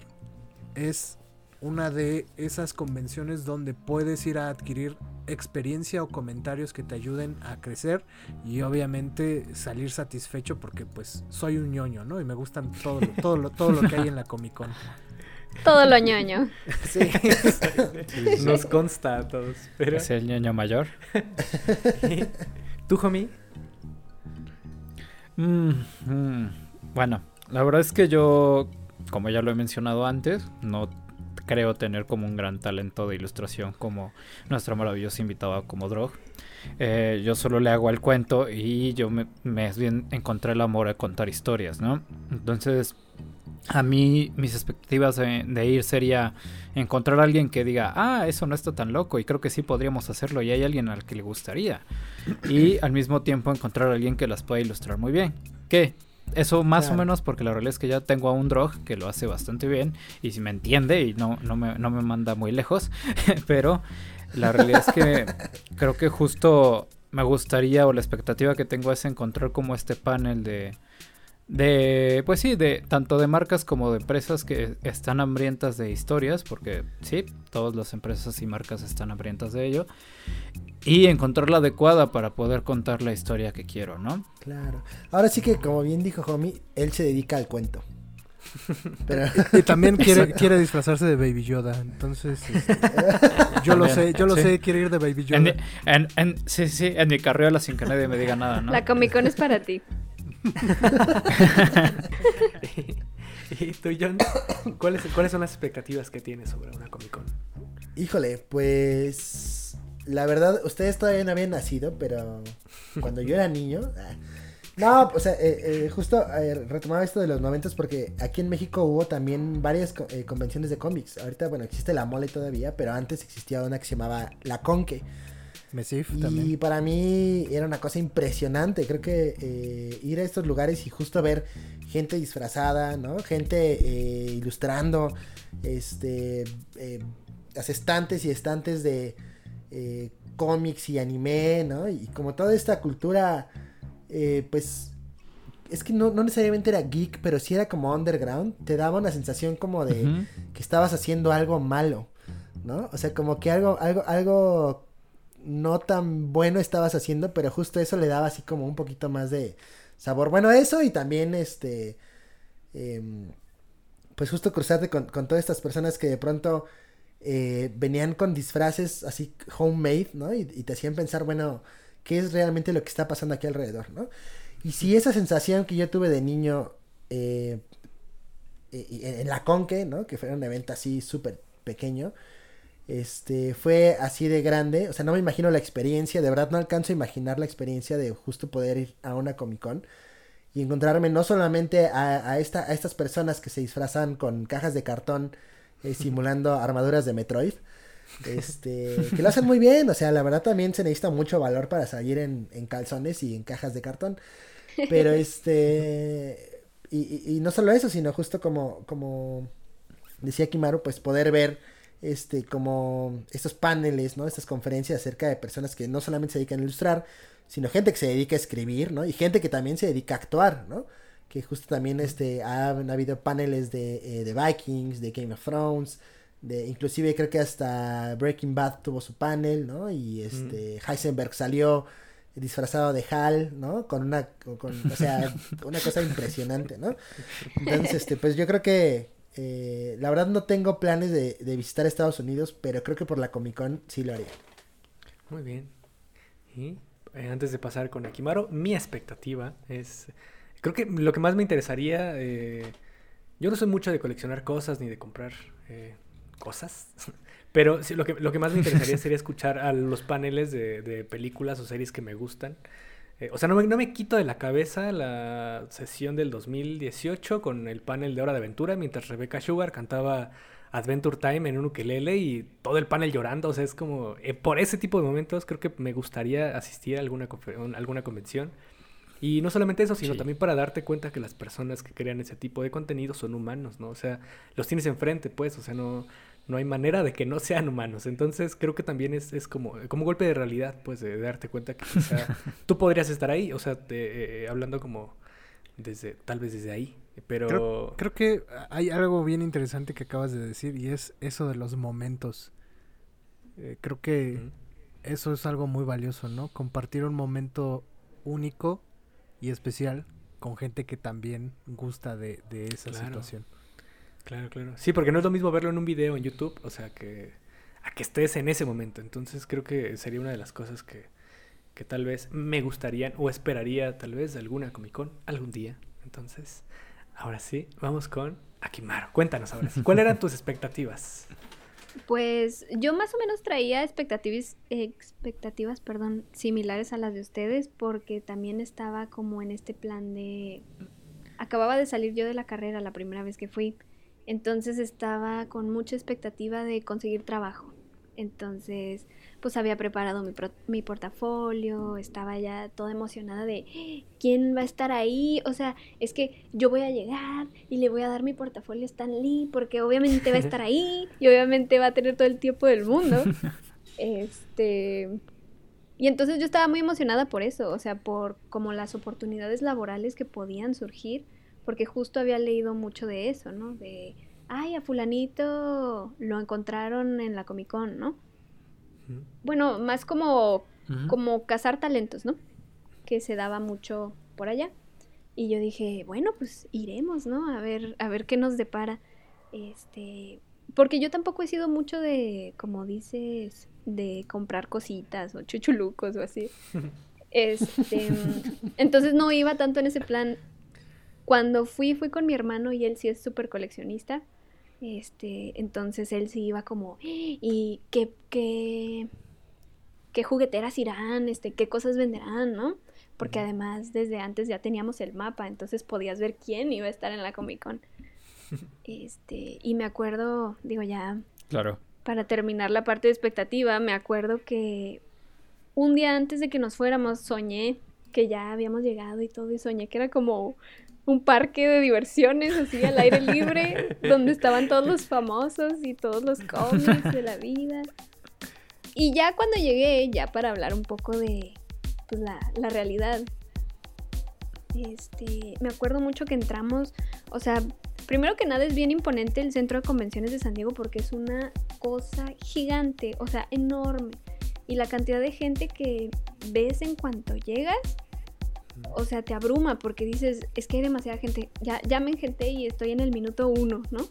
Speaker 5: es una de esas convenciones donde puedes ir a adquirir experiencia o comentarios que te ayuden a crecer y obviamente salir satisfecho porque pues soy un ñoño, ¿no? Y me gustan todo, lo- todo, lo, todo lo que hay en la Comic Con.
Speaker 2: Todo lo ñoño.
Speaker 4: Sí.
Speaker 3: Nos consta a todos. Pero...
Speaker 1: Es el ñoño mayor.
Speaker 3: ¿Tú, homie?
Speaker 1: Mm, mm. Bueno, la verdad es que yo, como ya lo he mencionado antes, no creo tener como un gran talento de ilustración como nuestro maravilloso invitado como Drog. Eh, yo solo le hago el cuento y yo me, más bien encontré el amor a contar historias, ¿no? Entonces, a mí mis expectativas de, de ir sería encontrar a alguien que diga, ah, eso no está tan loco y creo que sí podríamos hacerlo y hay alguien al que le gustaría. Y al mismo tiempo encontrar a alguien que las pueda ilustrar muy bien. ¿Qué? Eso más
Speaker 4: Claro.
Speaker 1: o menos porque la realidad es que ya tengo a un drog que lo hace bastante bien y si me entiende y no, no, me, no me manda muy lejos, pero la realidad es que creo que justo me gustaría o la expectativa que tengo es encontrar como este panel de de pues sí de tanto de marcas como de empresas que están hambrientas de historias porque sí todas las empresas y marcas están hambrientas de ello y encontrar la adecuada para poder contar la historia que quiero no
Speaker 4: Claro. Ahora sí que, como bien dijo Homie, él se dedica al cuento. Pero
Speaker 5: Y también quiere, quiere disfrazarse de Baby Yoda. Entonces, este, yo lo sé, yo lo
Speaker 1: Sí.
Speaker 5: sé, quiere ir de Baby
Speaker 1: en,
Speaker 5: Yoda.
Speaker 1: en, en- sí sí en mi carriola sin que nadie me diga nada no
Speaker 2: La Comic Con es para ti.
Speaker 3: ¿Y tú, John? ¿Cuáles, ¿Cuáles son las expectativas que tienes sobre una Comic Con?
Speaker 4: Híjole, pues la verdad, ustedes todavía no habían nacido, pero cuando yo era niño, ah, no, o sea, eh, eh, justo retomaba esto de los noventas porque aquí en México hubo también varias eh, convenciones de cómics. Ahorita, bueno, existe la mole todavía, pero antes existía una que se llamaba La Conque.
Speaker 5: Mesif
Speaker 4: Y
Speaker 5: también.
Speaker 4: para mí era una cosa impresionante. Creo que eh, ir a estos lugares y justo ver gente disfrazada, ¿no? Gente eh, ilustrando, este, eh, las estantes y estantes de eh, cómics y anime, ¿no? Y como toda esta cultura, eh, pues, es que no, no necesariamente era geek, pero sí era como underground. Te daba una sensación como de que estabas haciendo algo malo, ¿no? O sea, como que algo, algo, algo no tan bueno estabas haciendo, pero justo eso le daba así como un poquito más de sabor. Bueno, eso y también este, em, pues justo cruzarte con, con todas estas personas que de pronto eh, venían con disfraces así homemade, ¿no? Y, te hacían pensar, bueno, ¿qué es realmente lo que está pasando aquí alrededor, ¿no? Y si esa sensación que yo tuve de niño eh, eh, en la Conque, ¿no? Que fue un evento así súper pequeño. Este, fue así de grande, o sea, no me imagino la experiencia, de verdad no alcanzo a imaginar la experiencia de justo poder ir a una Comic Con y encontrarme no solamente a, a esta, a estas personas que se disfrazan con cajas de cartón eh, simulando armaduras de Metroid, este, que lo hacen muy bien, o sea, la verdad también se necesita mucho valor para salir en, en calzones y en cajas de cartón, pero este, y, y- y no solo eso, sino justo como, como decía Kimaru, pues poder ver este como estos paneles, ¿no? Estas conferencias acerca de personas que no solamente se dedican a ilustrar, sino gente que se dedica a escribir, ¿no? Y gente que también se dedica a actuar, ¿no? Que justo también este han habido paneles de, eh, de Vikings, de Game of Thrones, de inclusive creo que hasta Breaking Bad tuvo su panel, ¿no? Y este Heisenberg salió disfrazado de Hal, ¿no? Con una, con- con- o sea, una cosa impresionante, ¿no? Entonces, este, pues yo creo que, eh, la verdad no tengo planes de, de visitar Estados Unidos, pero creo que por la Comic Con sí lo haría.
Speaker 3: Muy bien. Y eh, antes de pasar con Akimaro, mi expectativa es... Creo que lo que más me interesaría... eh, yo no soy mucho de coleccionar cosas ni de comprar eh, cosas. Pero sí, lo, que, lo que más me interesaría sería escuchar a los paneles de, de películas o series que me gustan. Eh, o sea, no me, no me quito de la cabeza la sesión del 2018 con el panel de Hora de Aventura mientras Rebecca Sugar cantaba Adventure Time en un ukelele y todo el panel llorando. O sea, es como... eh, por ese tipo de momentos creo que me gustaría asistir a alguna, alguna convención. Y no solamente eso, sino
Speaker 1: Sí.
Speaker 3: también para darte cuenta que las personas que crean ese tipo de contenido son humanos, ¿no? O sea, los tienes enfrente, pues, o sea, no, No hay manera de que no sean humanos. Entonces creo que también es, es como, como un golpe de realidad, pues, de, darte cuenta que quizá tú podrías estar ahí. O sea, te- eh, hablando como desde, tal vez desde ahí. Pero...
Speaker 5: Creo, creo que hay algo bien interesante que acabas de decir y es eso de los momentos. Eh, creo que eso es algo muy valioso, ¿no? Compartir un momento único y especial con gente que también gusta de, de esa
Speaker 3: Claro.
Speaker 5: situación.
Speaker 3: Claro, claro. Sí, porque no es lo mismo verlo en un video en YouTube, o sea, que a que estés en ese momento. Entonces creo que sería una de las cosas que, que tal vez me gustarían o esperaría tal vez de alguna Comic Con algún día. Entonces, ahora sí, vamos con Akimaro. Cuéntanos ahora sí. ¿Cuáles eran tus expectativas?
Speaker 2: Pues yo más o menos traía expectativas, expectativas, perdón, similares a las de ustedes, porque también estaba como en este plan de... Acababa de salir yo de la carrera la primera vez que fui, entonces estaba con mucha expectativa de conseguir trabajo. Entonces, pues había preparado mi, pro- mi portafolio, estaba ya toda emocionada de "¡Ah! quién va a estar ahí. O sea, es que yo voy a llegar y le voy a dar mi portafolio a Stan Lee porque obviamente va a estar ahí y obviamente va a tener todo el tiempo del mundo. Este. Y entonces yo estaba muy emocionada por eso, o sea, por como las oportunidades laborales que podían surgir, porque justo había leído mucho de eso, ¿no? De, ay, a fulanito lo encontraron en la Comic Con, ¿no? Bueno, más como como cazar talentos, ¿no? Que se daba mucho por allá. Y yo dije, bueno, pues iremos, ¿no? A ver, a ver qué nos depara. Este, porque yo tampoco he sido mucho de, como dices, de comprar cositas o chuchulucos o así. Este, entonces no iba tanto en ese plan. Cuando fui, fui con mi hermano y él sí es súper coleccionista. Este, entonces él sí iba como, y qué, qué, qué jugueteras irán, este, qué cosas venderán, ¿no? Porque además desde antes ya teníamos el mapa, entonces podías ver quién iba a estar en la Comic Con. Este, y me acuerdo, digo ya,
Speaker 6: Claro.
Speaker 2: para terminar la parte de expectativa, me acuerdo que un día antes de que nos fuéramos soñé que ya habíamos llegado y todo y soñé que era como un parque de diversiones así al aire libre donde estaban todos los famosos y todos los cómics de la vida. Y ya cuando llegué, ya para hablar un poco de pues, la, la realidad, este, me acuerdo mucho que entramos, o sea, primero que nada es bien imponente el centro de convenciones de San Diego porque es una cosa gigante, o sea, enorme. Y la cantidad de gente que ves en cuanto llegas, o sea, te abruma porque dices, es que hay demasiada gente. Ya, ya me engenté y estoy en el minuto uno, ¿no?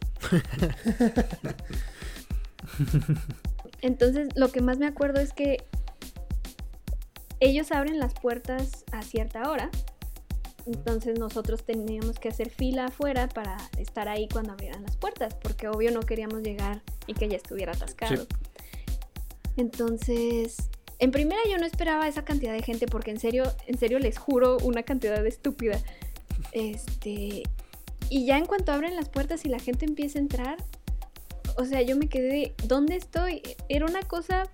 Speaker 2: Entonces, lo que más me acuerdo es que ellos abren las puertas a cierta hora. Entonces nosotros teníamos que hacer fila afuera para estar ahí cuando abrieran las puertas, porque obvio no queríamos llegar y que ya estuviera atascado.
Speaker 6: Sí.
Speaker 2: Entonces, en primera yo no esperaba esa cantidad de gente, porque en serio, en serio les juro una cantidad estúpida. Este, y ya en cuanto abren las puertas y la gente empieza a entrar, o sea, yo me quedé de, ¿dónde estoy? Era una cosa,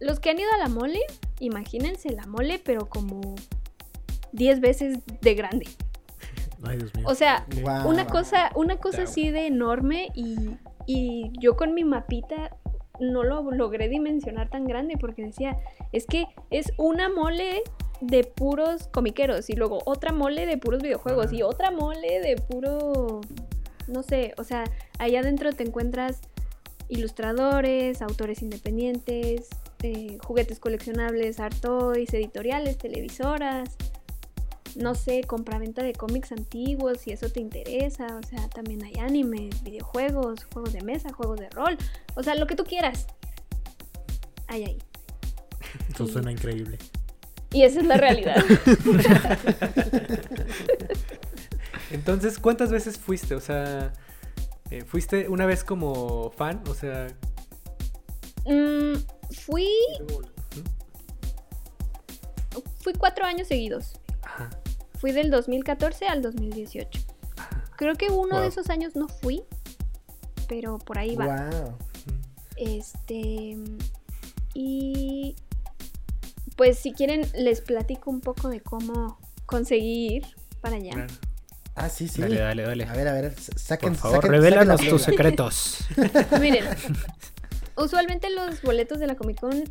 Speaker 2: los que han ido a la mole, imagínense la mole, pero como 10 veces de grande.
Speaker 5: Ay, Dios mío.
Speaker 2: O sea, una cosa, una cosa así de enorme y, y yo con mi mapita no lo logré dimensionar tan grande porque decía, es que es una mole de puros comiqueros y luego otra mole de puros videojuegos
Speaker 3: Ajá.
Speaker 2: y otra mole de puro, no sé, o sea, allá adentro te encuentras ilustradores, autores independientes, eh, juguetes coleccionables, art toys, editoriales, televisoras, no sé, compraventa de cómics antiguos, si eso te interesa, o sea, también hay anime, videojuegos, juegos de mesa, juegos de rol, o sea, lo que tú quieras. Hay ahí.
Speaker 5: Eso suena increíble.
Speaker 2: Y esa es la realidad.
Speaker 3: Entonces, ¿cuántas veces fuiste? O sea, eh, ¿fuiste una vez como fan? O sea...
Speaker 2: Mm, fui, fui cuatro años seguidos.
Speaker 3: Ajá.
Speaker 2: Fui del 2014 al 2018. Creo que uno de esos años no fui, pero por ahí va.
Speaker 4: Wow.
Speaker 2: Este. Y. Pues si quieren, les platico un poco de cómo conseguir para allá.
Speaker 3: Claro.
Speaker 4: Ah, sí, sí.
Speaker 1: Dale, dale, dale.
Speaker 4: A ver, a ver, sa- saquen,
Speaker 1: Por favor,
Speaker 4: saquen-
Speaker 1: revélanos
Speaker 4: saquen
Speaker 1: tus secretos.
Speaker 2: Miren, usualmente los boletos de la Comic Con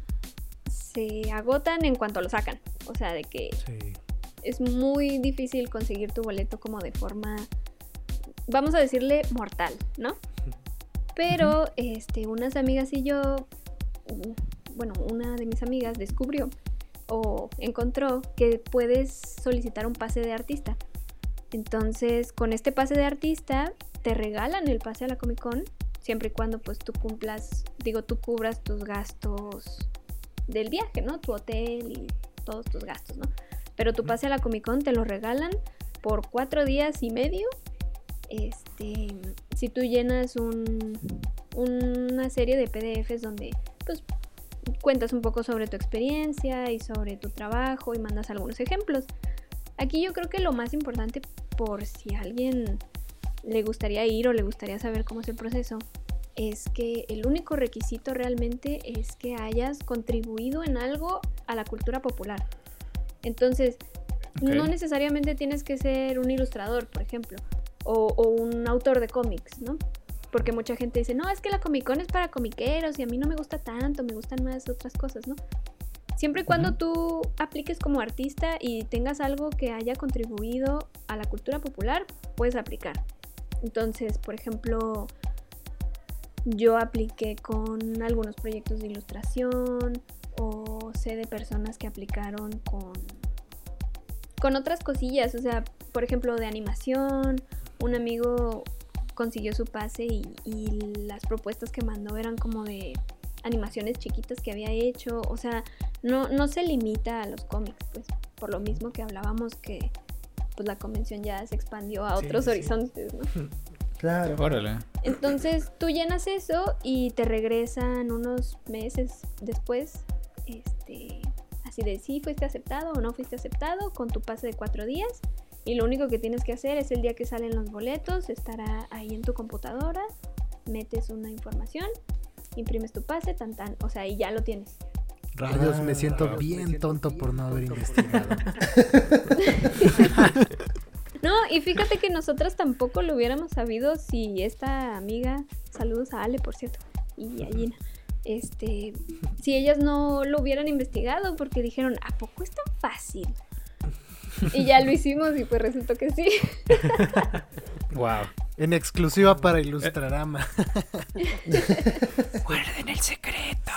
Speaker 2: se agotan en cuanto lo sacan. O sea, de que
Speaker 3: Sí.
Speaker 2: Es muy difícil conseguir tu boleto como de forma, vamos a decirle, mortal, ¿no? Pero este, unas amigas y yo, bueno, una de mis amigas descubrió o encontró que puedes solicitar un pase de artista. Entonces, con este pase de artista, te regalan el pase a la Comic Con, siempre y cuando pues tú cumplas, digo, tú cubras tus gastos del viaje, ¿no? Tu hotel y todos tus gastos, ¿no? Pero tu pase a la Comic Con te lo regalan por cuatro días y medio. Este, si tú llenas un, una serie de PDFs donde pues cuentas un poco sobre tu experiencia y sobre tu trabajo y mandas algunos ejemplos. Aquí yo creo que lo más importante por si a alguien le gustaría ir o le gustaría saber cómo es el proceso es que el único requisito realmente es que hayas contribuido en algo a la cultura popular. Entonces, no necesariamente tienes que ser un ilustrador, por ejemplo, o, o un autor de cómics, ¿no? Porque mucha gente dice, no, es que la Comic Con es para comiqueros y a mí no me gusta tanto, me gustan más otras cosas, ¿no? Siempre y cuando tú apliques como artista y tengas algo que haya contribuido a la cultura popular, puedes aplicar. Entonces, por ejemplo, yo apliqué con algunos proyectos de ilustración o sé de personas que aplicaron con con otras cosillas, o sea, por ejemplo, de animación, un amigo consiguió su pase y, y las propuestas que mandó eran como de animaciones chiquitas que había hecho, o sea, no, no se limita a los cómics, pues, por lo mismo que hablábamos que pues la convención ya se expandió a
Speaker 3: Sí,
Speaker 2: otros
Speaker 3: sí.
Speaker 2: horizontes, ¿no?
Speaker 4: Claro.
Speaker 1: Órale.
Speaker 2: Entonces tú llenas eso y te regresan unos meses después, este, así de si fuiste aceptado o no fuiste aceptado con tu pase de cuatro días. Y lo único que tienes que hacer es el día que salen los boletos, estará ahí en tu computadora, metes una información, imprimes tu pase, tan tan, o sea, y ya lo tienes.
Speaker 5: Rayos, me siento bien tonto por no haber investigado.
Speaker 2: No, y fíjate que nosotras tampoco lo hubiéramos sabido si esta amiga, saludos a Ale, por cierto, y a Gina, este, si ellas no lo hubieran investigado porque dijeron, ¿a poco es tan fácil? Y ya lo hicimos y pues resultó que sí.
Speaker 1: Wow.
Speaker 5: En exclusiva para Ilustrarama.
Speaker 1: El secreto.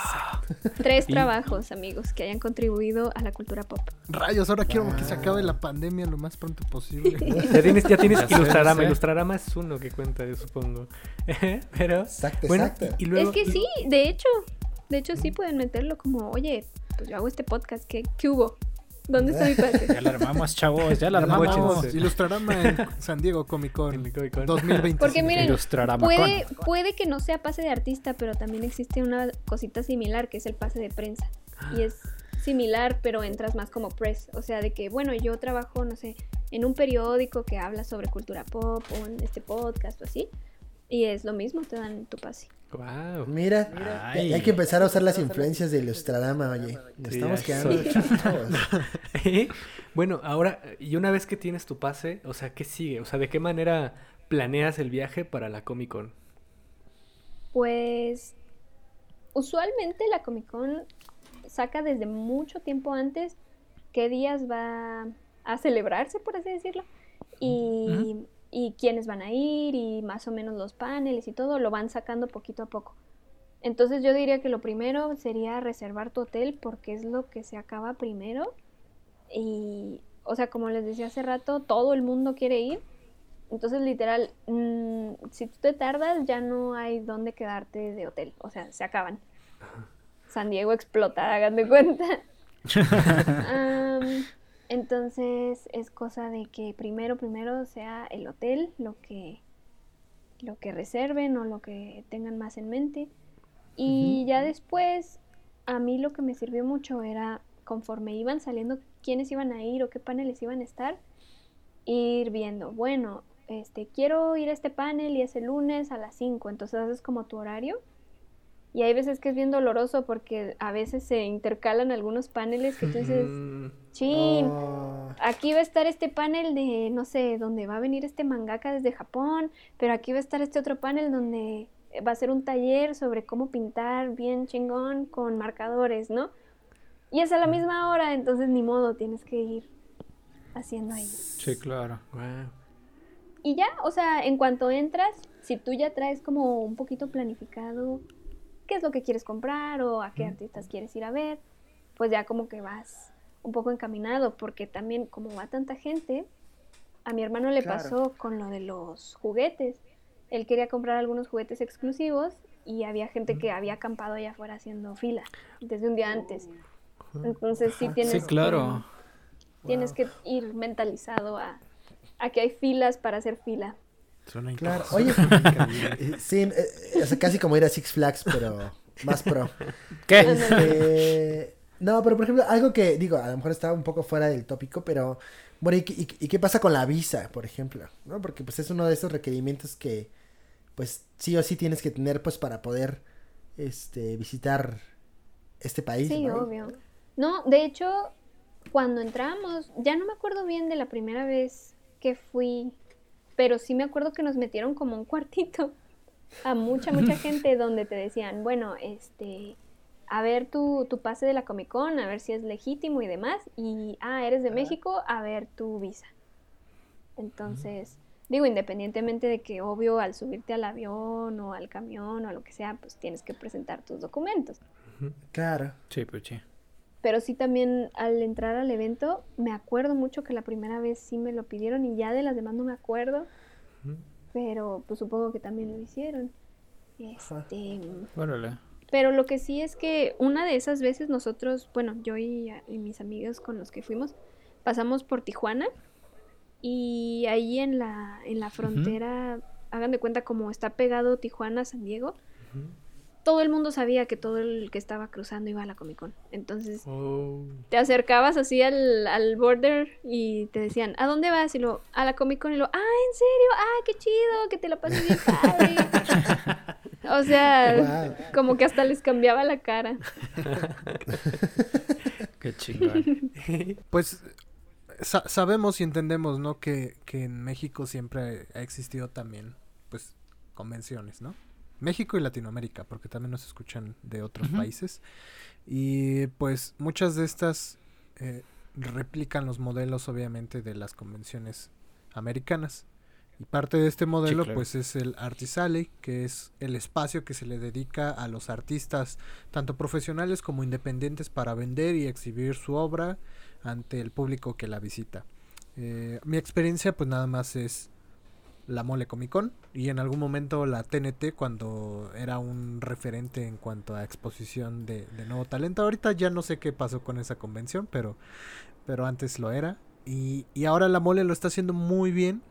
Speaker 2: Tres trabajos, amigos, que hayan contribuido a la cultura pop.
Speaker 5: Rayos, ahora quiero que se acabe la pandemia lo más pronto posible.
Speaker 3: Ya tienes, ya tienes
Speaker 1: sé,
Speaker 3: Ilustrarama. Ilustrarama es uno que cuenta, yo supongo. Pero,
Speaker 4: Exacto,
Speaker 3: bueno,
Speaker 4: exacto.
Speaker 3: y, y luego...
Speaker 2: es que sí, de hecho, de hecho sí pueden meterlo como, oye, pues yo hago este podcast, ¿qué, qué hubo? ¿Dónde está mi pase?
Speaker 1: Ya la armamos, chavos, ya la armamos.
Speaker 5: Ilustrarama en San Diego Comic Con
Speaker 3: En el Comic Con.
Speaker 5: 2020.
Speaker 2: Porque miren, Puede, puede que no sea pase de artista, pero también existe una cosita similar que es el pase de prensa. Y es similar, pero entras más como press. O sea, de que, bueno, yo trabajo, no sé, en un periódico que habla sobre cultura pop o en este podcast o así. Y es lo mismo, te dan tu pase.
Speaker 3: Wow.
Speaker 4: Mira, hay que empezar a usar las influencias de Ilustrarama, oye. Nos
Speaker 3: Sí,
Speaker 4: estamos quedando chiquitos.
Speaker 3: bueno, ahora, y una vez que tienes tu pase, o sea, ¿qué sigue? O sea, ¿de qué manera planeas el viaje para la Comic Con?
Speaker 2: Pues usualmente la Comic Con saca desde mucho tiempo antes qué días va a celebrarse, por así decirlo, y, y quiénes van a ir y más o menos los paneles y todo, lo van sacando poquito a poco. Entonces yo diría que lo primero sería reservar tu hotel porque es lo que se acaba primero. Y, o sea, como les decía hace rato, todo el mundo quiere ir. Entonces, literal, mm, si tú te tardas, ya no hay dónde quedarte de hotel. O sea, se acaban. San Diego explota, hagan de cuenta. Am, entonces, es cosa de que primero, primero sea el hotel, lo que, lo que reserven o lo que tengan más en mente. Y ya después, a mí lo que me sirvió mucho era, conforme iban saliendo quiénes iban a ir o qué paneles iban a estar, ir viendo, bueno, este, quiero ir a este panel y es el lunes a las 5, entonces haces como tu horario Y hay veces que es bien doloroso porque a veces se intercalan algunos paneles que tú dices,
Speaker 3: Mm,
Speaker 2: chin,
Speaker 4: Oh,
Speaker 2: aquí va a estar este panel de, no sé, donde va a venir este mangaka desde Japón, pero aquí va a estar este otro panel donde va a ser un taller sobre cómo pintar bien chingón con marcadores, ¿no? Y es a la misma hora, entonces ni modo, tienes que ir haciendo ahí.
Speaker 1: Sí, claro.
Speaker 2: Y ya, o sea, en cuanto entras, si tú ya traes como un poquito planificado qué es lo que quieres comprar o a qué artistas quieres ir a ver, pues ya como que vas un poco encaminado, porque también como va tanta gente, a mi hermano le
Speaker 4: Claro.
Speaker 2: pasó con lo de los juguetes. Él quería comprar algunos juguetes exclusivos y había gente que había acampado allá afuera haciendo fila desde un día antes. Entonces sí tienes
Speaker 1: Sí, claro.
Speaker 2: que, tienes que ir mentalizado a, a que hay filas para hacer fila.
Speaker 5: Suena
Speaker 4: Claro, oye. Eh, sí, eh, o sea, casi como ir a Six Flags, pero más pro.
Speaker 1: ¿Qué?
Speaker 4: Este, no, pero por ejemplo, algo que digo, a lo mejor estaba un poco fuera del tópico, pero bueno, ¿y, qué- y- y qué pasa con la visa, por ejemplo? ¿No? Porque pues es uno de esos requerimientos que pues sí o sí tienes que tener pues para poder este visitar este país,
Speaker 2: Sí,
Speaker 4: ¿no?
Speaker 2: obvio. No, de hecho, cuando entramos, ya no me acuerdo bien de la primera vez que fui, pero sí me acuerdo que nos metieron como un cuartito a mucha, mucha gente donde te decían, bueno, este, a ver tu, tu pase de la Comic Con, a ver si es legítimo y demás, y, ah, eres de México, a ver tu visa. Entonces, digo, independientemente de que, obvio, al subirte al avión o al camión o a lo que sea, pues tienes que presentar tus documentos.
Speaker 4: Claro.
Speaker 1: Sí, pues sí.
Speaker 2: Pero sí también al entrar al evento, me acuerdo mucho que la primera vez sí me lo pidieron y ya de las demás no me acuerdo. Pero pues supongo que también lo hicieron. Este,
Speaker 1: Órale.
Speaker 2: pero lo que sí es que una de esas veces nosotros, bueno, yo y, y mis amigos con los que fuimos, pasamos por Tijuana y ahí en la, en la frontera, hagan de cuenta como está pegado Tijuana a San Diego, todo el mundo sabía que todo el que estaba cruzando iba a la Comic Con. Entonces
Speaker 3: Oh.
Speaker 2: te acercabas así al, al border y te decían, ¿a dónde vas? Y lo, a la Comic Con y lo, ah, ¿en serio? Ah, qué chido, que te la pases bien padre. o sea,
Speaker 4: Wow.
Speaker 2: como que hasta les cambiaba la cara.
Speaker 1: Qué chingón.
Speaker 5: Pues sa- sabemos y entendemos, ¿no? Que, que en México siempre ha existido también, pues, convenciones, ¿no? México y Latinoamérica, porque también nos escuchan de otros países. Y pues muchas de estas eh, replican los modelos, obviamente, de las convenciones americanas. Y parte de este modelo,
Speaker 1: claro.
Speaker 5: pues, es el Artist Alley, que es el espacio que se le dedica a los artistas, tanto profesionales como independientes, para vender y exhibir su obra ante el público que la visita. Eh, mi experiencia, pues, nada más es la Mole Comic Con y en algún momento la TNT cuando era un referente en cuanto a exposición de, nuevo talento. Ahorita ya no sé qué pasó con esa convención, pero, pero antes lo era. Y, y ahora la Mole lo está haciendo muy bien,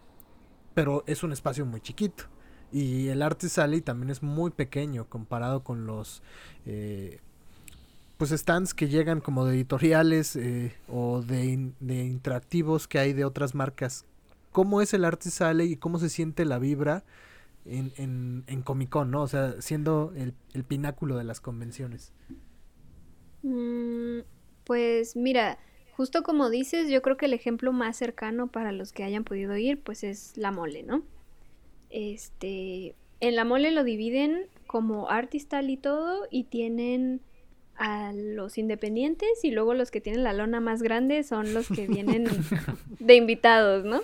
Speaker 5: pero es un espacio muy chiquito. Y el Artist Alley también es muy pequeño comparado con los eh, pues stands que llegan como de editoriales eh, o de, de interactivos que hay de otras marcas. ¿Cómo es el Artist Alley y cómo se siente la vibra en, en, en Comic Con, ¿no? O sea, siendo el, el pináculo de las convenciones.
Speaker 2: Mm, pues mira, justo como dices, yo creo que el ejemplo más cercano para los que hayan podido ir, pues es la mole, ¿no? Este, en la mole lo dividen como artistal y todo, y tienen a los independientes y luego los que tienen la lona más grande son los que vienen de invitados, ¿no?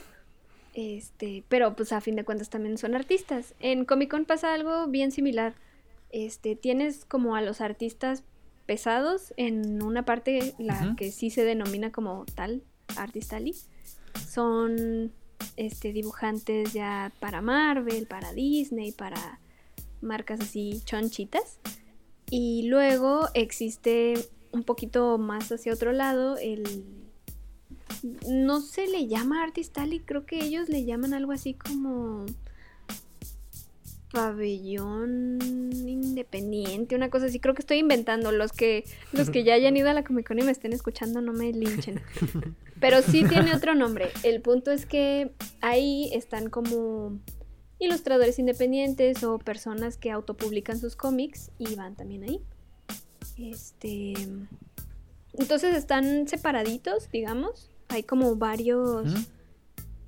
Speaker 2: Este, pero pues a fin de cuentas también son artistas. En Comic Con pasa algo bien similar. Este, tienes como a los artistas pesados en una parte, la que sí se denomina como tal, Artist Alley. Son este, dibujantes ya para Marvel, para Disney, para marcas así chonchitas. Y luego existe un poquito más hacia otro lado el... No se le llama Artist Alley, creo que ellos le llaman algo así como pabellón independiente, una cosa así. Creo que estoy inventando. Los que, los que ya hayan ido a la Comic Con y me estén escuchando, no me linchen. Pero sí tiene otro nombre. El punto es que ahí están como ilustradores independientes o personas que autopublican sus cómics y van también ahí. Este. Entonces están separaditos, digamos. Hay como varios.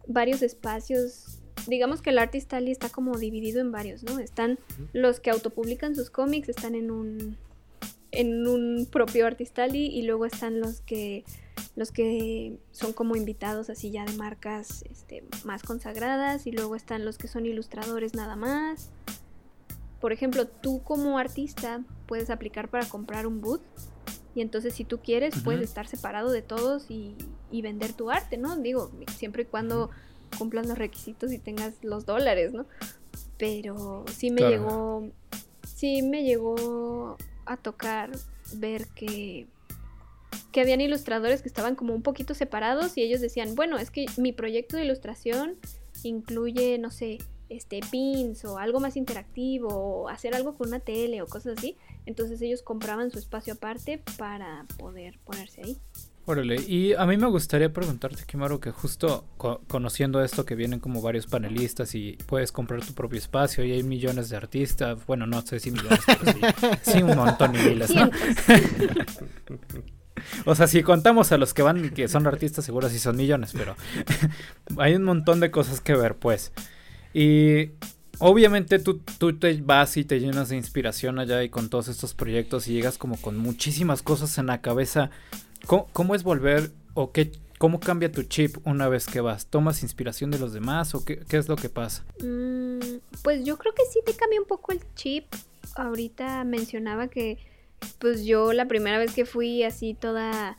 Speaker 2: Varios espacios. Digamos que el Artist Alley está como dividido en varios, ¿no? Están los que autopublican sus cómics, están en un en un propio Artist Alley y luego están los que los que son como invitados así ya de marcas este, más consagradas y luego están los que son ilustradores nada más. Por ejemplo, tú como artista puedes aplicar para comprar un boot y entonces si tú quieres puedes estar separado de todos y, y vender tu arte, ¿no? Digo, siempre y cuando cumplas los requisitos y tengas los dólares, ¿no? Pero sí me
Speaker 1: Claro.
Speaker 2: llegó, sí me llegó a tocar ver que que habían ilustradores que estaban como un poquito separados y ellos decían, bueno, es que mi proyecto de ilustración incluye, no sé, este pins o algo más interactivo o hacer algo con una tele o cosas así. Entonces ellos compraban su espacio aparte para poder ponerse ahí.
Speaker 1: Órale, y a mí me gustaría preguntarte, Kimaro, que justo co- conociendo esto que vienen como varios panelistas y puedes comprar tu propio espacio y hay millones de artistas, bueno, no sé si millones, pero sí, sí un montón y miles, ¿no? O sea, si contamos a los que van, que son artistas, seguro sí son millones, pero hay un montón de cosas que ver, pues. Y obviamente tú, tú te vas y te llenas de inspiración allá y con todos estos proyectos y llegas como con muchísimas cosas en la cabeza. ¿Cómo, cómo es volver o qué, cómo cambia tu chip una vez que vas? ¿Tomas inspiración de los demás o qué, qué es lo que pasa?
Speaker 2: Mm, pues yo creo que sí te cambia un poco el chip. Ahorita mencionaba que pues yo la primera vez que fui así toda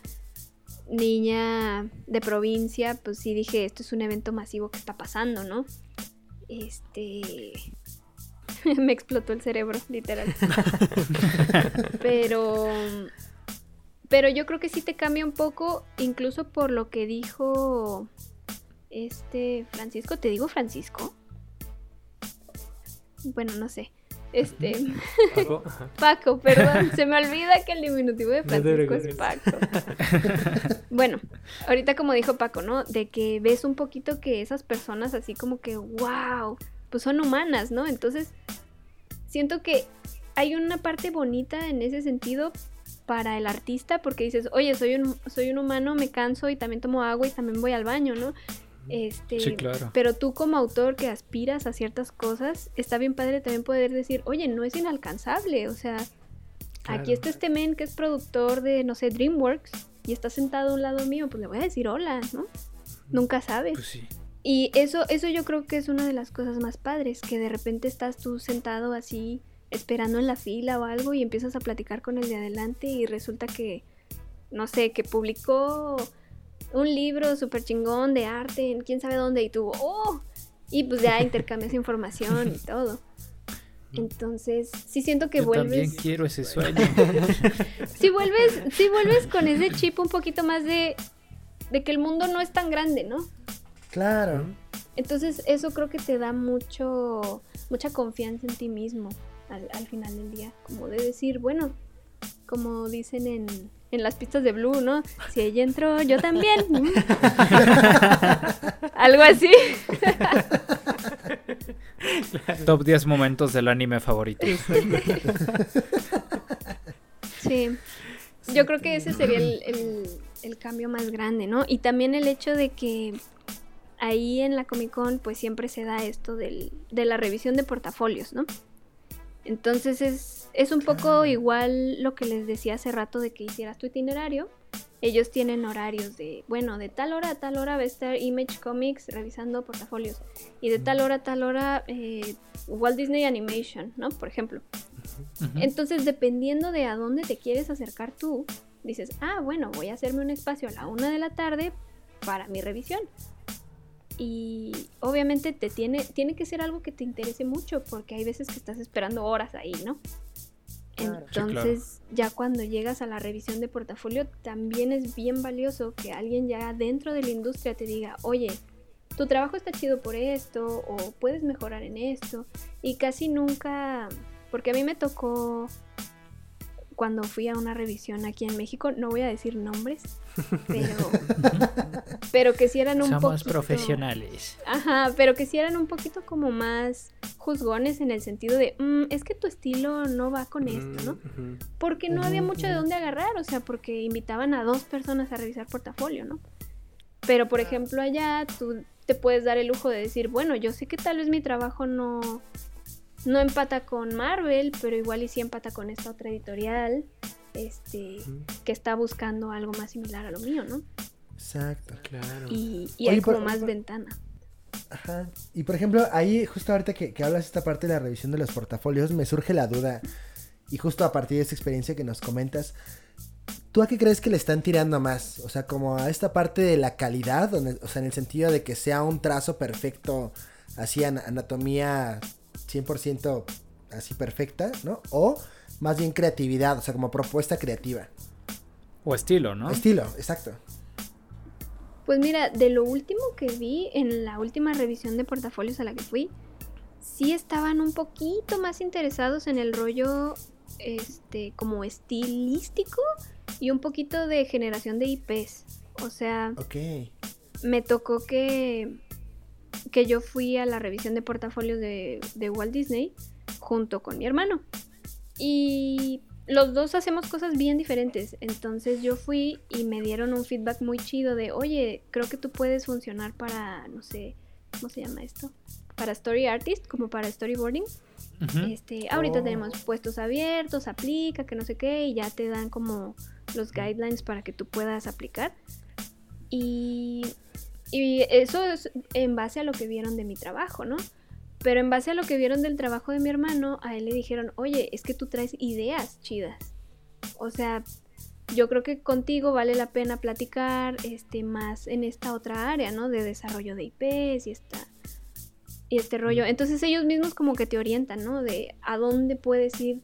Speaker 2: niña de provincia, pues sí dije, esto es un evento masivo que está pasando, ¿no? Este... Me explotó el cerebro, literal. pero... Pero yo creo que sí te cambia un poco, incluso por lo que dijo este Francisco. ¿Te digo Francisco? Bueno, no sé. Este,
Speaker 3: Paco.
Speaker 2: Paco, perdón, se me olvida que el diminutivo de
Speaker 3: No
Speaker 2: Francisco es. Paco. Bueno, ahorita como dijo Paco, ¿no? De que ves un poquito que esas personas así como que, wow, pues son humanas, ¿no? Entonces, siento que hay una parte bonita en ese sentido para el artista porque dices, oye, soy un, soy un humano, me canso y también tomo agua y también voy al baño, ¿no? Este,
Speaker 1: Sí, claro.
Speaker 2: pero tú como autor que aspiras a ciertas cosas, está bien padre también poder decir, oye, no es inalcanzable, o sea,
Speaker 3: Claro.
Speaker 2: aquí está este men que es productor de, no sé, DreamWorks y está sentado a un lado mío, pues le voy a decir hola, ¿no? Nunca sabes.
Speaker 1: Pues sí.
Speaker 2: Y eso, eso yo creo que es una de las cosas más padres, que de repente estás tú sentado así, esperando en la fila o algo, y empiezas a platicar con el de adelante y resulta que, no sé, que publicó un libro súper chingón de arte en quién sabe dónde, y tú, oh, y pues ya intercambias información y todo. Entonces, sí siento que
Speaker 1: Yo también
Speaker 2: vuelves,
Speaker 1: quiero ese sueño.
Speaker 2: sí vuelves, sí vuelves con ese chip un poquito más de, de que el mundo no es tan grande, ¿no?
Speaker 4: Claro.
Speaker 2: Entonces eso creo que te da mucho, mucha confianza en ti mismo al, al final del día. Como de decir, bueno, como dicen en, en las pistas de Blue, ¿no? Si ella entró, yo también. Algo así.
Speaker 1: Top 10 momentos del anime favorito.
Speaker 2: Sí. Yo creo que ese sería el, el- el cambio más grande, ¿no? Y también el hecho de que ahí en la Comic Con pues siempre se da esto del- de la revisión de portafolios, ¿no? Entonces es, es un poco igual lo que les decía hace rato de que hicieras tu itinerario. Ellos tienen horarios de, bueno, de tal hora a tal hora va a estar Image Comics revisando portafolios. Y de tal hora a tal hora eh, Walt Disney Animation, ¿no? Por ejemplo. Entonces, dependiendo de a dónde te quieres acercar tú, dices, ah, bueno, voy a hacerme un espacio a la una de la tarde para mi revisión. Y obviamente te tiene, tiene que ser algo que te interese mucho, porque hay veces que estás esperando horas ahí, ¿no?
Speaker 4: Claro.
Speaker 1: Sí, claro.
Speaker 2: Entonces, ya cuando llegas a la revisión de portafolio, también es bien valioso que alguien ya dentro de la industria te diga, oye, tu trabajo está chido por esto, o puedes mejorar en esto. Y casi nunca, porque a mí me tocó, cuando fui a una revisión aquí en México, no voy a decir nombres, pero, pero que si eran un
Speaker 1: Somos
Speaker 2: poquito...
Speaker 1: profesionales.
Speaker 2: Ajá, pero que si eran un poquito como más juzgones en el sentido de, "Mm, es que tu estilo no va con esto, ¿no? Porque no había mucho de dónde agarrar, o sea, porque invitaban a dos personas a revisar portafolio, ¿no? Pero, por ejemplo, allá tú te puedes dar el lujo de decir, bueno, yo sé que tal vez mi trabajo no, no empata con Marvel, pero igual y sí empata con esta otra editorial, este, que está buscando algo más similar a lo mío, ¿no?
Speaker 4: Exacto.
Speaker 3: Claro.
Speaker 2: Y, y
Speaker 4: Oye,
Speaker 2: hay
Speaker 4: por-
Speaker 2: como más
Speaker 4: por-
Speaker 2: ventana.
Speaker 4: Ajá. Y por ejemplo, ahí justo ahorita que, que hablas esta parte de la revisión de los portafolios, me surge la duda. Y justo a partir de esta experiencia que nos comentas, ¿tú a qué crees que le están tirando más? O sea, como a esta parte de la calidad, donde- o sea, en el sentido de que sea un trazo perfecto, así ana- anatomía 100% así perfecta, ¿no? O más bien creatividad, o sea, como propuesta creativa.
Speaker 1: O estilo, ¿no?
Speaker 4: Estilo, exacto.
Speaker 2: Pues mira, de lo último que vi en la última revisión de portafolios a la que fui, sí estaban un poquito más interesados en el rollo este como estilístico y un poquito de generación de IPs. O sea,
Speaker 4: Ok.
Speaker 2: me tocó que que yo fui a la revisión de portafolios de, de Walt Disney junto con mi hermano. Y los dos hacemos cosas bien diferentes. Entonces yo fui y me dieron un feedback muy chido de, oye, creo que tú puedes funcionar para, no sé, ¿cómo se llama esto? Para story artist, como para storyboarding. Este, ahorita
Speaker 4: Oh.
Speaker 2: tenemos puestos abiertos, aplica, que no sé qué, y ya te dan como los guidelines para que tú puedas aplicar. Y, y eso es en base a lo que vieron de mi trabajo, ¿no? Pero en base a lo que vieron del trabajo de mi hermano, a él le dijeron, oye, es que tú traes ideas chidas. O sea, yo creo que contigo vale la pena platicar este, más en esta otra área, ¿no? De desarrollo de IPs y esta, y este rollo. Entonces ellos mismos como que te orientan, ¿no? De a dónde puedes ir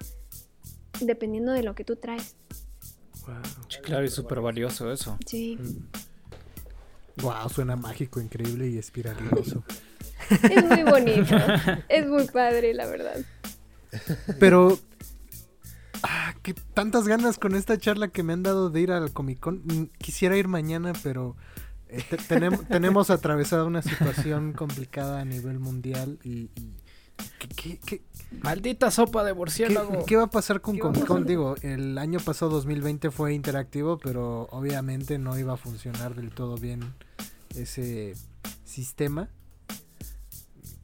Speaker 2: dependiendo de lo que tú traes.
Speaker 3: Wow.
Speaker 1: Sí, claro, es súper valioso eso.
Speaker 2: Sí.
Speaker 5: Wow, suena mágico, increíble y espiraloso.
Speaker 2: Es muy bonito. es muy padre, la verdad.
Speaker 5: Pero. Ah, qué tantas ganas con esta charla que me han dado de ir al Comic Con. Mm, Quisiera ir mañana, pero eh, te- tenem- tenemos atravesada una situación complicada a nivel mundial y. y- ¿qué, qué- qué-
Speaker 1: Maldita sopa de
Speaker 5: qué-
Speaker 1: murciélago.
Speaker 5: qué va a pasar con Comic Con? Digo, el año pasado 2020 fue interactivo, pero obviamente no iba a funcionar del todo bien ese sistema.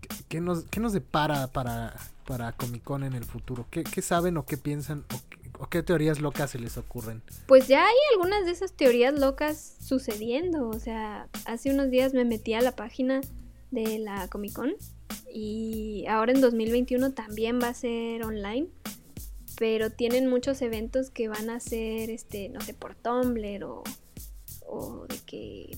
Speaker 5: ¿Qué, qué nos, qué nos depara para, para Comic Con en el futuro? ¿Qué, qué saben o qué piensan o qué, o qué teorías locas se les ocurren?
Speaker 2: Pues ya hay algunas de esas teorías locas sucediendo. O sea, hace unos días me metí a la página de la Comic Con y ahora en 2021 también va a ser online. Pero tienen muchos eventos que van a ser, este, no sé, por Tumblr o, o de que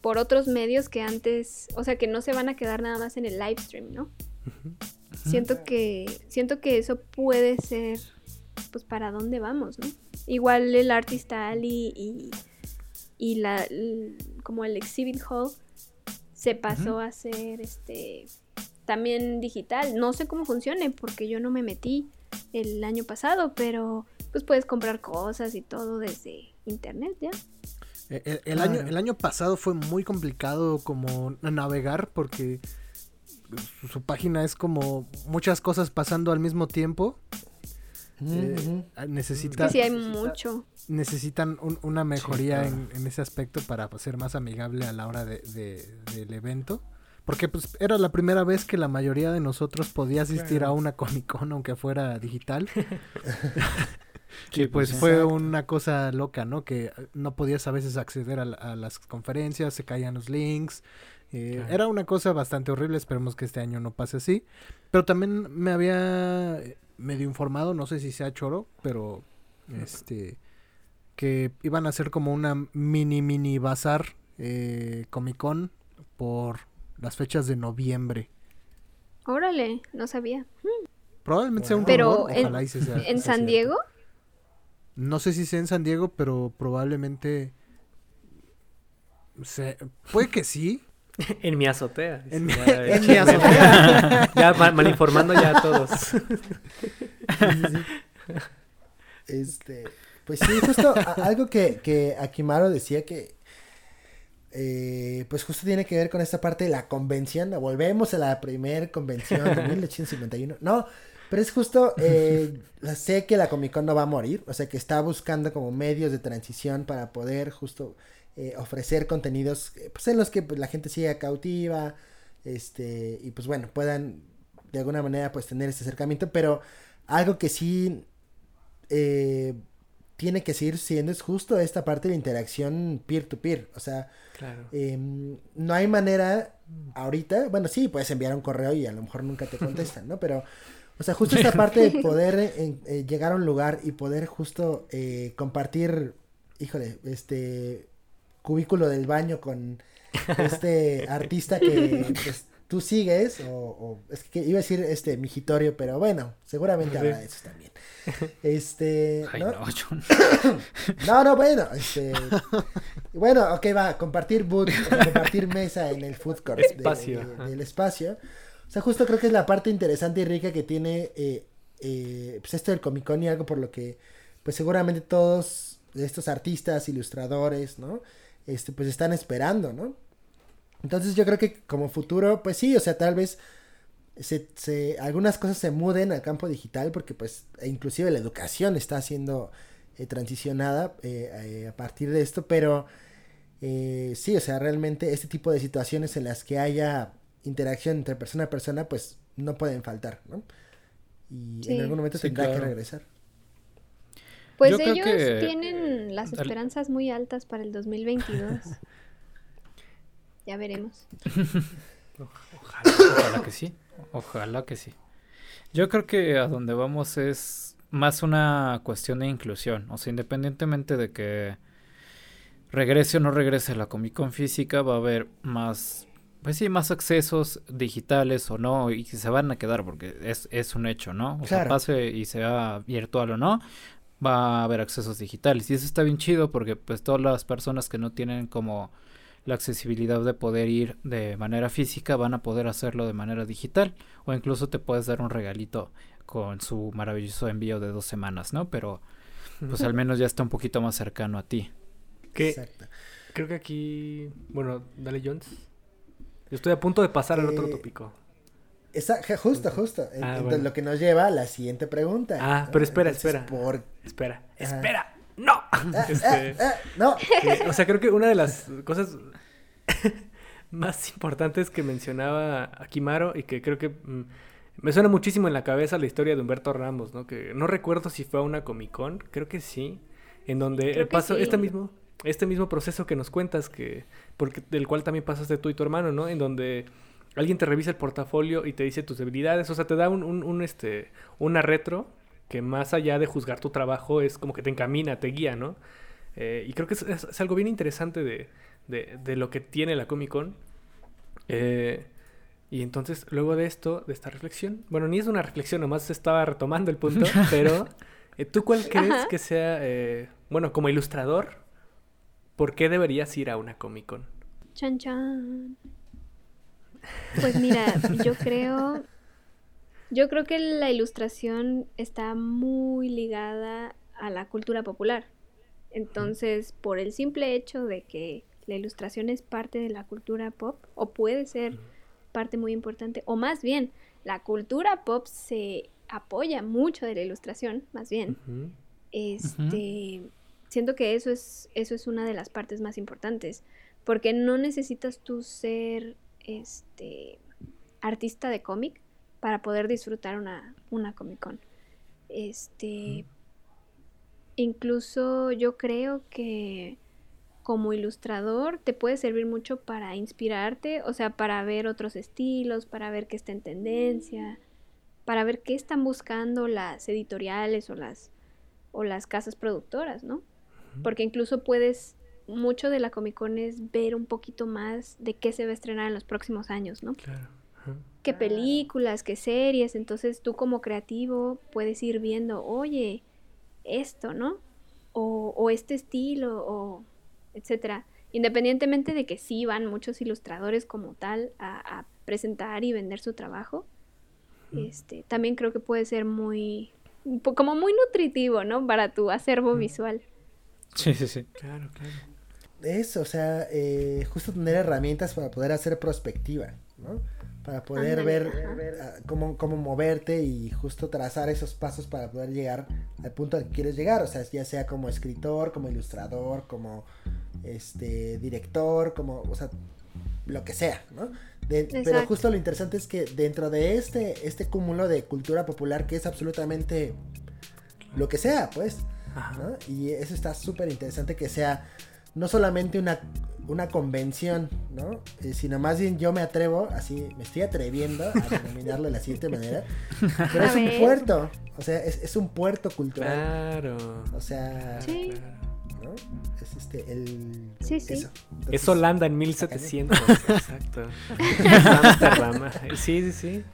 Speaker 2: por otros medios que antes, o sea, que no se van a quedar nada más en el live stream, ¿no? Siento que siento que eso puede ser pues para dónde vamos, ¿no? Igual el Artist Alley y, y la como el Exhibit Hall se pasó a ser este también digital. No sé cómo funcione porque yo no me metí el año pasado, pero pues puedes comprar cosas y todo desde internet ya.
Speaker 5: Eh, El, el año, el año pasado fue muy complicado como navegar porque su, su página es como muchas cosas pasando al mismo tiempo. Eh,
Speaker 2: Es que sí hay mucho.
Speaker 5: necesitan un- una mejoría
Speaker 1: claro.
Speaker 5: en, en ese aspecto para ser más amigable a la hora de- de- del evento. Porque pues era la primera vez que la mayoría de nosotros podía asistir a una Comic Con aunque fuera digital.
Speaker 1: Sí,
Speaker 5: y pues
Speaker 1: sí.
Speaker 5: fue una cosa loca, ¿no? Que eh, no podías a veces acceder a, la- a las conferencias, se caían los links. eh,
Speaker 3: Claro.
Speaker 5: Era una cosa bastante horrible, esperemos que este año no pase así. Pero también me había eh, medio informado, no sé si sea choro, pero este que iban a hacer como una mini mini bazar eh, Comic Con por las fechas de noviembre.
Speaker 2: Órale, no sabía.
Speaker 5: Probablemente sea un
Speaker 2: Pero
Speaker 5: rumor,
Speaker 2: en-
Speaker 5: ojalá y sí sea-
Speaker 2: ¿En
Speaker 5: sea
Speaker 2: San
Speaker 5: cierto.
Speaker 2: Diego?
Speaker 5: No sé si sea en San Diego, pero probablemente. se- puede que sí.
Speaker 3: En mi azotea.
Speaker 5: En mi-
Speaker 3: Ya,
Speaker 5: en mi
Speaker 3: ya-
Speaker 5: azotea.
Speaker 3: Ya mal, mal informando ya a todos.
Speaker 4: Este, pues sí, justo a- algo que, que Akimaro decía que, eh, pues justo tiene que ver con esta parte de la convención. Volvemos a la primer convención de 1851. No, pero es justo, eh, sé que la Comic Con no va a morir, o sea que está buscando como medios de transición para poder justo eh, ofrecer contenidos eh, pues en los que pues, la gente siga cautiva, este, y pues bueno, puedan de alguna manera pues tener este acercamiento, pero algo que sí eh, tiene que seguir siendo es justo esta parte de interacción peer-to-peer, o sea,
Speaker 3: Claro.
Speaker 4: Em, no hay manera ahorita, bueno, sí, puedes enviar un correo y a lo mejor nunca te contestan, ¿no? Pero, o sea, justo esta parte de poder eh, eh, llegar a un lugar y poder justo eh, compartir, híjole, este cubículo del baño con este artista que pues, tú sigues, o, o- es que iba a decir este migitorio, pero bueno, seguramente
Speaker 3: Sí.
Speaker 4: habrá de esos también. Este,
Speaker 1: Ay,
Speaker 4: ¿no?
Speaker 1: no, yo-
Speaker 4: No, no, bueno, este... Bueno, ok, va, compartir boot, compartir mesa en el food court.
Speaker 3: Espacio,
Speaker 4: de- del espacio. O sea, justo creo que es la parte interesante y rica que tiene, eh, eh, pues esto del Comic Con y algo por lo que, pues seguramente todos estos artistas, ilustradores, ¿no? Este, pues están esperando, ¿no? Entonces yo creo que como futuro, pues sí, o sea, tal vez se, se- algunas cosas se muden al campo digital porque pues e inclusive la educación está siendo eh, transicionada eh, eh, a partir de esto, pero eh, sí, o sea, realmente este tipo de situaciones en las que haya interacción entre persona a persona, pues no pueden faltar, ¿no? Y
Speaker 2: Sí.
Speaker 4: en algún momento
Speaker 1: Sí,
Speaker 4: tendrá que regresar.
Speaker 2: Pues
Speaker 1: Yo creo
Speaker 2: ellos
Speaker 1: que-
Speaker 2: tienen las esperanzas muy altas para el 2022. ya veremos.
Speaker 3: Ojalá.
Speaker 1: Ojalá que sí. Ojalá que sí. Yo creo que a donde vamos es más una cuestión de inclusión. O sea, independientemente de que regrese o no regrese la Comic Con física, va a haber más, pues sí, más accesos digitales o no, y que se van a quedar, porque es, es un hecho, ¿no? O sea, pase y sea virtual o no, va a haber accesos digitales. Y eso está bien chido porque pues todas las personas que no tienen como la accesibilidad de poder ir de manera física van a poder hacerlo de manera digital o incluso te puedes dar un regalito con su maravilloso envío de dos semanas, ¿no? Pero pues al menos ya está un poquito más cercano a ti.
Speaker 3: Que
Speaker 4: Exacto.
Speaker 3: creo que aquí. Bueno, dale, Jones. Yo estoy a punto de pasar al otro
Speaker 4: Eh,
Speaker 3: tópico.
Speaker 4: Esa- justo, justo.
Speaker 3: Ah,
Speaker 4: entonces,
Speaker 3: bueno.
Speaker 4: Lo que nos lleva a la siguiente pregunta.
Speaker 3: Ah, pero espera,
Speaker 4: Entonces,
Speaker 3: espera.
Speaker 4: Por...
Speaker 3: Espera, espera. ¡No! Este,
Speaker 4: Ah, no,
Speaker 3: que- o sea, creo que una de las cosas más importantes que mencionaba Akimaro y que creo que mm, me suena muchísimo en la cabeza la historia de Humberto Ramos, ¿no? Que no recuerdo si fue a una Comic Con, creo que sí, en donde eh, pasó
Speaker 2: sí.
Speaker 3: este mismo este mismo proceso que nos cuentas que porque del cual también pasaste tú y tu hermano, ¿no? En donde alguien te revisa el portafolio y te dice tus debilidades, o sea, te da un, un, un, este una retro que más allá de juzgar tu trabajo es como que te encamina, te guía, ¿no? Eh, y creo que es, es- es algo bien interesante de, de- de lo que tiene la Comic Con. Eh, y entonces, luego de esto, de esta reflexión, bueno, ni es una reflexión, nomás estaba retomando el punto, pero eh, ¿tú cuál crees
Speaker 2: Ajá.
Speaker 3: que sea, eh, bueno, como ilustrador, por qué deberías ir a una Comic Con?
Speaker 2: Chan chan. Pues mira, yo creo yo creo que la ilustración está muy ligada a la cultura popular. Entonces, por el simple hecho de que la ilustración es parte de la cultura pop o puede ser parte muy importante o más bien la cultura pop se apoya mucho de la ilustración, más bien. Este, siento que eso es, eso es una de las partes más importantes, porque no necesitas tú ser este artista de cómic para poder disfrutar una, una Comic Con. Este, incluso yo creo que como ilustrador te puede servir mucho para inspirarte, o sea, para ver otros estilos, para ver qué está en tendencia, para ver qué están buscando las editoriales o las o las casas productoras, ¿no? Porque incluso puedes, mucho de la Comic Con es ver un poquito más de qué se va a estrenar en los próximos años, ¿no?
Speaker 3: Claro. Ajá.
Speaker 2: Qué películas, qué series, entonces tú como creativo puedes ir viendo, oye, esto, ¿no? O, o este estilo, o etcétera. Independientemente de que sí van muchos ilustradores como tal a, a presentar y vender su trabajo, este, también creo que puede ser muy, como muy nutritivo, ¿no? Para tu acervo visual.
Speaker 1: Sí, sí, sí.
Speaker 3: Claro, claro.
Speaker 4: Eso, o sea, eh, justo tener herramientas para poder hacer prospectiva, ¿no? Para poder ver, ah, cómo, cómo moverte y justo trazar esos pasos para poder llegar al punto al que quieres llegar. O sea, ya sea como escritor, como ilustrador, como este director, como, o sea, lo que sea, ¿no? De- pero justo lo interesante es que dentro de este, este cúmulo de cultura popular que es absolutamente lo que sea, pues,
Speaker 3: Ajá.
Speaker 4: ¿no? Y eso está súper interesante que sea no solamente una, una convención, ¿no? Eh, sino más bien yo me atrevo, así me estoy atreviendo a denominarlo de la siguiente manera, pero
Speaker 2: A
Speaker 4: es un puerto, o sea, es, es un puerto cultural,
Speaker 3: Claro.
Speaker 4: o sea,
Speaker 2: Sí.
Speaker 3: claro.
Speaker 4: ¿no? Es este, el...
Speaker 2: Sí, sí.
Speaker 4: Eso.
Speaker 3: Es
Speaker 4: Entonces,
Speaker 3: Holanda en 1700. Exacto. Amsterdam. Sí, sí, sí.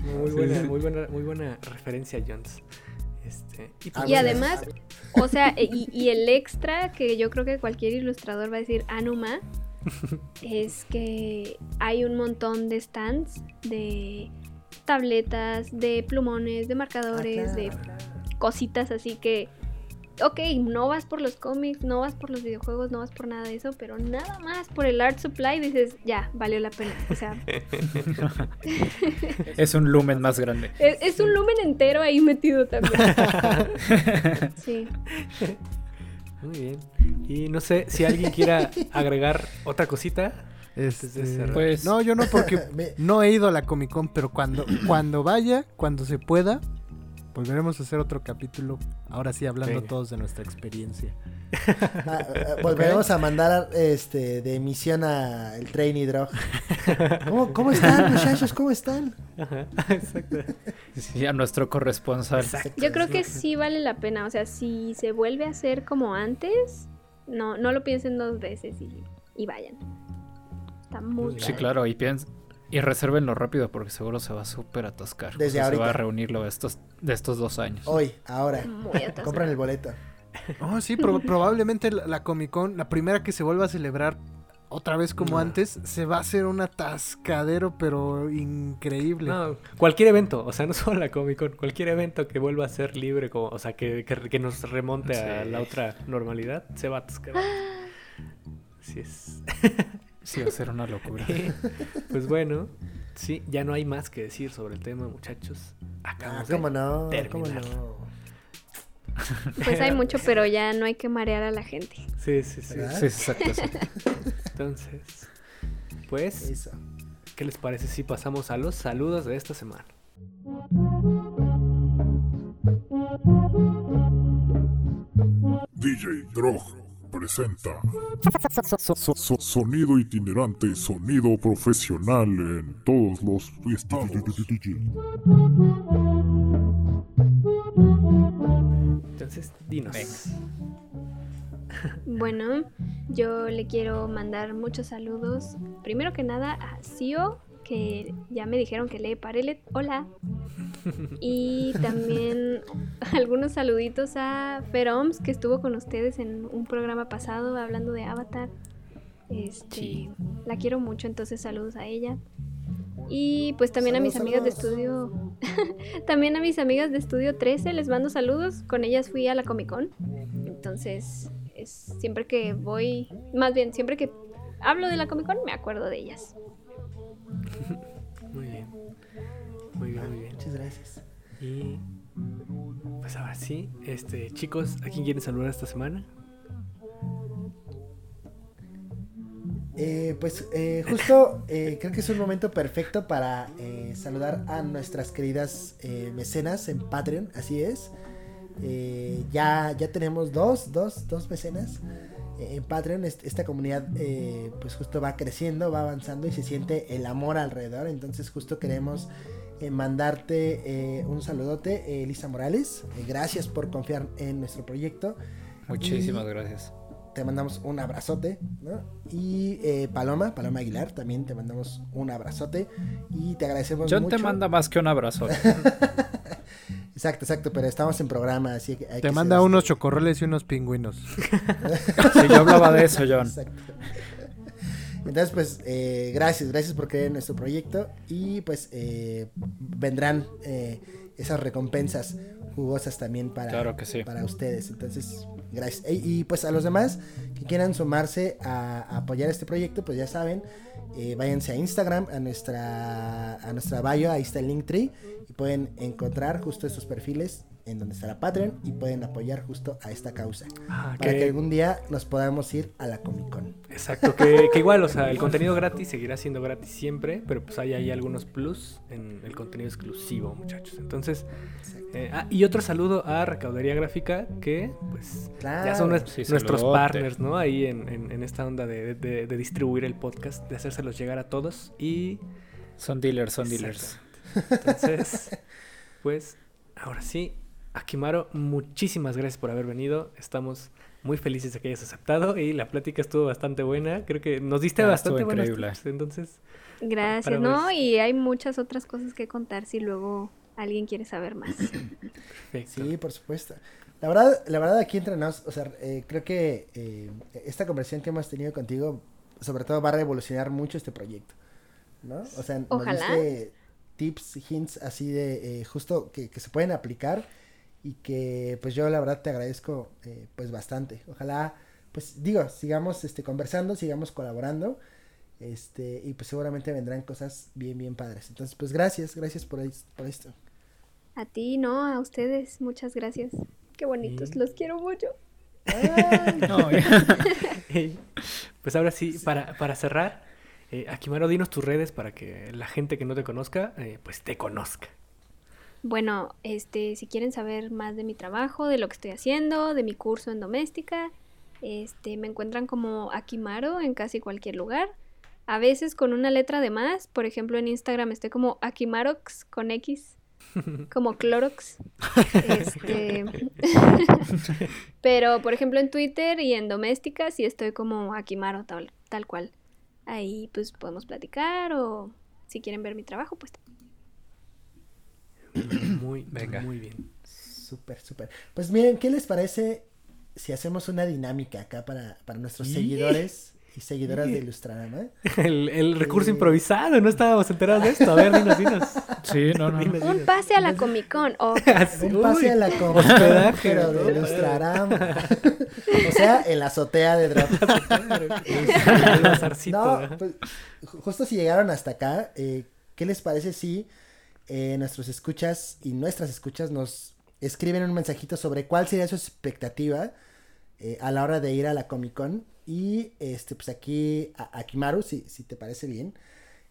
Speaker 3: Muy
Speaker 1: Sí,
Speaker 3: buena,
Speaker 1: sí.
Speaker 3: muy buena, muy buena referencia, Jones. Este, y pues,
Speaker 4: Ah,
Speaker 2: Y además, o sea, y, y el extra que yo creo que cualquier ilustrador va a decir Anuma es que hay un montón de stands de tabletas, de plumones, de
Speaker 4: ah,
Speaker 2: marcadores, de
Speaker 4: claro, claro.
Speaker 2: cositas así que, ok, no vas por los cómics, no vas por los videojuegos, no vas por nada de eso, pero nada más por el art supply dices, ya, valió la pena. O sea,
Speaker 1: Es un lumen más grande.
Speaker 2: es, es un lumen entero ahí metido también. Sí.
Speaker 3: Muy bien. Y no sé si alguien quiera agregar otra cosita.
Speaker 5: Este,
Speaker 3: cerrar.
Speaker 1: Pues-
Speaker 5: No, yo no, porque
Speaker 4: Me-
Speaker 5: no he ido a la Comic Con, pero cuando, cuando vaya, cuando se pueda, volveremos a hacer otro capítulo. Ahora sí, hablando
Speaker 3: Venga.
Speaker 5: todos de nuestra experiencia.
Speaker 4: Ah, ah, volveremos a mandar este de misión a el Trainee Drog. ¿Cómo, ¿Cómo están, muchachos? ¿Cómo están?
Speaker 3: Ajá, exacto.
Speaker 1: Sí, a nuestro corresponsal.
Speaker 2: Yo creo que sí vale la pena, o sea, si se vuelve a hacer como antes, no, no lo piensen dos veces y, y vayan. Está muy
Speaker 3: Sí,
Speaker 2: padre.
Speaker 1: claro, y piens y resérvenlo rápido porque seguro se va a súper atascar.
Speaker 4: Desde
Speaker 1: O sea, Se va a
Speaker 4: ahorita.
Speaker 1: reunirlo de estos, de estos dos años.
Speaker 4: Hoy, ahora. Compran el boleto.
Speaker 5: Oh, sí, pro- probablemente la, la Comic Con, la primera que se vuelva a celebrar otra vez como
Speaker 3: No.
Speaker 5: antes, se va a hacer un atascadero, pero increíble.
Speaker 3: No, cualquier evento, o sea, no solo la Comic Con, cualquier evento que vuelva a ser libre, como, o sea, que, que, que nos remonte a la otra normalidad, se va a atascar. Así es.
Speaker 1: Sí, va a ser una locura.
Speaker 3: pues bueno, sí, ya no hay más que decir sobre el tema, muchachos.
Speaker 4: Ah,
Speaker 3: Acabamos de
Speaker 4: ¿Cómo no? ¿Cómo no?
Speaker 2: Pues hay mucho, pero ya no hay que marear a la gente.
Speaker 3: Sí, sí, sí.
Speaker 1: Sí, exacto, exacto.
Speaker 3: Entonces, pues,
Speaker 4: Eso.
Speaker 3: ¿qué les parece si pasamos a los saludos de esta semana?
Speaker 6: DJ Drog presenta So- so- Sonido itinerante sonido profesional en todos los estados.
Speaker 3: Entonces, dinos.
Speaker 2: Bueno, yo le quiero mandar muchos saludos. Primero que nada a Sio, que ya me dijeron que lee Parelet. Hola. Y también algunos saluditos a Feroms, que estuvo con ustedes en un programa pasado hablando de Avatar. Este,
Speaker 1: Sí.
Speaker 2: La quiero mucho, entonces saludos a ella. Y pues también a mis
Speaker 4: Saludos,
Speaker 2: amigas de estudio. también a mis amigas de estudio 13 les mando saludos. Con ellas fui a la Comic Con. Entonces, es siempre que voy, más bien, siempre que hablo de la Comic Con, me acuerdo de ellas.
Speaker 3: Muy bien. Muy bien, muy bien.
Speaker 4: Muchas gracias.
Speaker 3: Y pues ahora sí, este, chicos, ¿a quién quieren saludar esta semana?
Speaker 4: Eh, pues eh, justo eh, creo que es un momento perfecto para saludar a nuestras queridas mecenas en Patreon, así es. Ya, ya tenemos dos, dos, dos mecenas en Patreon. Est- esta comunidad eh, pues justo va creciendo, va avanzando y se siente el amor alrededor. Entonces justo queremos eh, mandarte eh, un saludote, eh, Elisa Morales. Eh, gracias por confiar en nuestro proyecto.
Speaker 1: Muchísimas
Speaker 4: Y-
Speaker 1: gracias.
Speaker 4: Te mandamos un abrazote, ¿no? Y eh, Paloma, Paloma Aguilar, también te mandamos un abrazote y te agradecemos
Speaker 1: John
Speaker 4: mucho.
Speaker 1: te manda más que un abrazo.
Speaker 4: Exacto, exacto, pero estamos en programa, así que hay
Speaker 5: Te
Speaker 4: que
Speaker 5: manda
Speaker 4: ser-
Speaker 5: unos chocorroles y unos pingüinos.
Speaker 1: Sí, yo hablaba de eso, John.
Speaker 4: Exacto. Entonces, pues, eh, gracias, gracias por creer en nuestro proyecto y pues eh, vendrán eh, esas recompensas jugosas también para,
Speaker 7: Claro que sí.
Speaker 4: para ustedes. Entonces, gracias. E- Y, pues a los demás que quieran sumarse a, a apoyar este proyecto, pues ya saben, eh, váyanse a Instagram, a nuestra, a nuestra bio, ahí está el Linktree, y pueden encontrar justo estos perfiles en donde está la Patreon y pueden apoyar justo a esta causa.
Speaker 3: Ah,
Speaker 4: Para
Speaker 3: que-
Speaker 4: que algún día nos podamos ir a la Comic Con.
Speaker 3: Exacto, que, que igual, o sea, el contenido gratis seguirá siendo gratis siempre, pero pues hay ahí algunos plus en el contenido exclusivo, muchachos. Entonces, eh, ah, y otro saludo a Recaudería Gráfica, que pues
Speaker 4: Claro.
Speaker 3: ya son
Speaker 7: Sí,
Speaker 3: nuestros
Speaker 7: saludote.
Speaker 3: partners, ¿no? Ahí en, en- en esta onda de, de- de distribuir el podcast, de hacérselos llegar a todos y...
Speaker 7: Son dealers, son dealers.
Speaker 3: Entonces, pues, ahora sí, Akimaro, muchísimas gracias por haber venido. Estamos muy felices de que hayas aceptado y la plática estuvo bastante buena. Creo que nos diste
Speaker 7: Ah,
Speaker 3: bastante buenos tips, Entonces,
Speaker 2: Gracias, ¿no?
Speaker 3: ver.
Speaker 2: Y hay muchas otras cosas que contar si luego alguien quiere saber más.
Speaker 3: perfecto.
Speaker 4: Sí, por supuesto. La verdad, la verdad aquí entre nos, o sea, eh, creo que eh, esta conversación que hemos tenido contigo, sobre todo va a revolucionar mucho este proyecto, ¿no? O sea, nos diste tips, hints así de eh, justo que, que se pueden aplicar y que pues yo la verdad te agradezco eh, pues bastante. Ojalá, pues digo, sigamos este, conversando, sigamos colaborando. Este, y pues seguramente vendrán cosas bien, bien padres. Entonces, pues gracias, gracias por, es- por esto.
Speaker 2: A ti, no, a ustedes, muchas gracias. Qué bonitos,
Speaker 3: Sí.
Speaker 2: los quiero mucho.
Speaker 7: No,
Speaker 3: pues ahora sí, para, para cerrar, eh, Akimaro, dinos tus redes para que la gente que no te conozca, eh, pues te conozca.
Speaker 2: Bueno, este, si quieren saber más de mi trabajo, de lo que estoy haciendo, de mi curso en doméstica, este, me encuentran como Akimaro en casi cualquier lugar. A veces con una letra de más, por ejemplo en Instagram estoy como Akimarox con X, como Clorox. Este, Pero por ejemplo en Twitter y en doméstica sí estoy como Akimaro tal, tal cual. Ahí pues podemos platicar o si quieren ver mi trabajo, pues
Speaker 3: Muy,
Speaker 7: Venga.
Speaker 3: muy bien.
Speaker 4: Súper, súper. Pues miren, ¿qué les parece si hacemos una dinámica acá para, para nuestros
Speaker 3: Y-
Speaker 4: seguidores y seguidoras de Ilustrarama?
Speaker 3: El, el recurso
Speaker 4: Eh.
Speaker 3: improvisado, no estábamos enterados de esto. A ver, dinos, dinos.
Speaker 7: Sí, no, no.
Speaker 3: Dinos,
Speaker 2: un pase a la Comic Con. Oh,
Speaker 4: Un pase
Speaker 3: uy.
Speaker 4: a la
Speaker 3: hospedaje,
Speaker 4: pero
Speaker 3: ¿no?
Speaker 4: de Ilustrarama. o sea, en la azotea de Drop. No, pues, ju- justo si llegaron hasta acá, eh, ¿qué les parece si eh, nuestros escuchas y nuestras escuchas nos escriben un mensajito sobre cuál sería su expectativa eh, a la hora de ir a la Comic Con? Y este, pues aquí, a, a Kimaru, si, si te parece bien,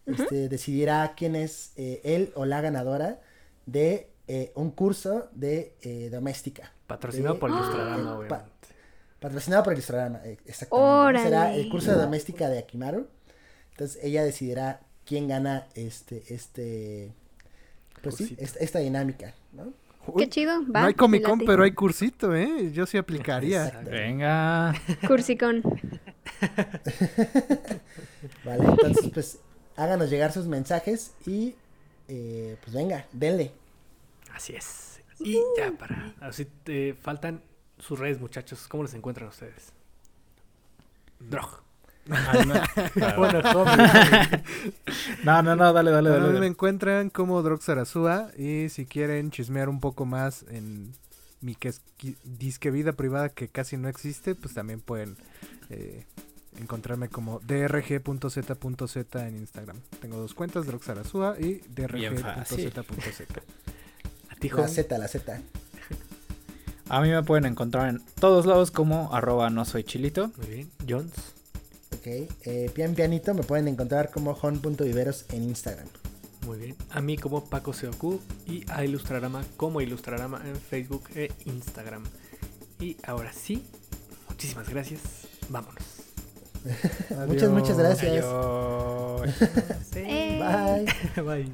Speaker 4: este, decidirá quién es eh, él o la ganadora de eh, un curso de eh, doméstica.
Speaker 3: Patrocinado
Speaker 4: de-
Speaker 3: por. Ilustrarama,
Speaker 4: Pa-
Speaker 3: obviamente.
Speaker 4: Patrocinado por Ilustrarama, eh, exactamente. Será el curso de doméstica de Akimaru. Entonces ella decidirá quién gana este, este, pues sí, esta, esta dinámica, ¿no?
Speaker 2: qué chido. Va,
Speaker 5: no hay Comic Con, pero hay cursito, ¿eh? Yo sí aplicaría.
Speaker 7: Venga.
Speaker 2: Cursicón.
Speaker 4: Vale, entonces pues háganos llegar sus mensajes y eh, pues venga, denle.
Speaker 3: Así es. Y ya para. Así te faltan sus redes, muchachos. ¿Cómo los encuentran ustedes? Drog.
Speaker 7: No.
Speaker 3: Bueno.
Speaker 7: No, no, no, dale, dale, dale.
Speaker 5: me encuentran como Droxarazúa y si quieren chismear un poco más en mi que disque vida privada que casi no existe, pues también pueden eh, encontrarme como drg.z.z en Instagram. Tengo dos cuentas, Droxarazúa y drg.z.z.
Speaker 3: A ti,
Speaker 4: La. Z, la Z.
Speaker 7: A mí me pueden encontrar en todos lados como arroba no soy chilito.
Speaker 3: Muy bien. Jones.
Speaker 4: Ok. Eh, pian pianito me pueden encontrar como hon.viveros en Instagram.
Speaker 3: Muy bien. A mí como Paco Seoku y a Ilustrarama como Ilustrarama en Facebook e Instagram. Y ahora sí, muchísimas gracias. Vámonos.
Speaker 4: Muchas, muchas gracias.
Speaker 7: Adiós.
Speaker 2: Eh,
Speaker 4: Bye.
Speaker 3: Bye.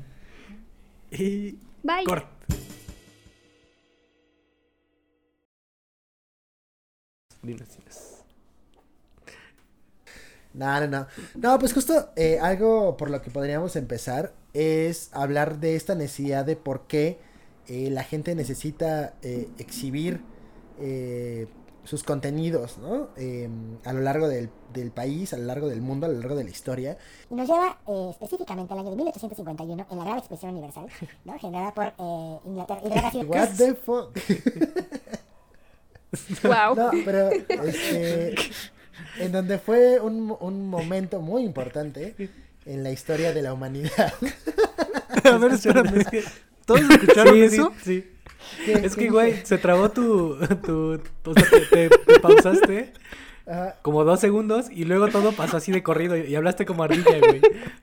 Speaker 3: Y
Speaker 2: Bye.
Speaker 3: corte. Dinos, dinos.
Speaker 4: No, no, no. No, pues justo eh, algo por lo que podríamos empezar es hablar de esta necesidad de por qué eh, la gente necesita eh, exhibir eh, sus contenidos, ¿no? Eh, a lo largo del, del país, a lo largo del mundo, a lo largo de la historia.
Speaker 8: Y nos lleva eh, específicamente al año de 1851 en la Gran Exposición Universal, ¿no? generada por eh, Inglaterra. Y
Speaker 4: What the fuck?
Speaker 2: Wow.
Speaker 4: No, pero este, en donde fue un, un momento muy importante en la historia de la humanidad.
Speaker 5: A ver, espérame. ¿Todos escucharon
Speaker 3: Sí,
Speaker 5: eso?
Speaker 3: sí, sí.
Speaker 4: ¿Qué-
Speaker 3: Es que, güey, se trabó tu. tu o sea, te, te- te pausaste
Speaker 4: Ajá.
Speaker 3: como dos segundos y luego todo pasó así de corrido y, y hablaste como ardilla, güey.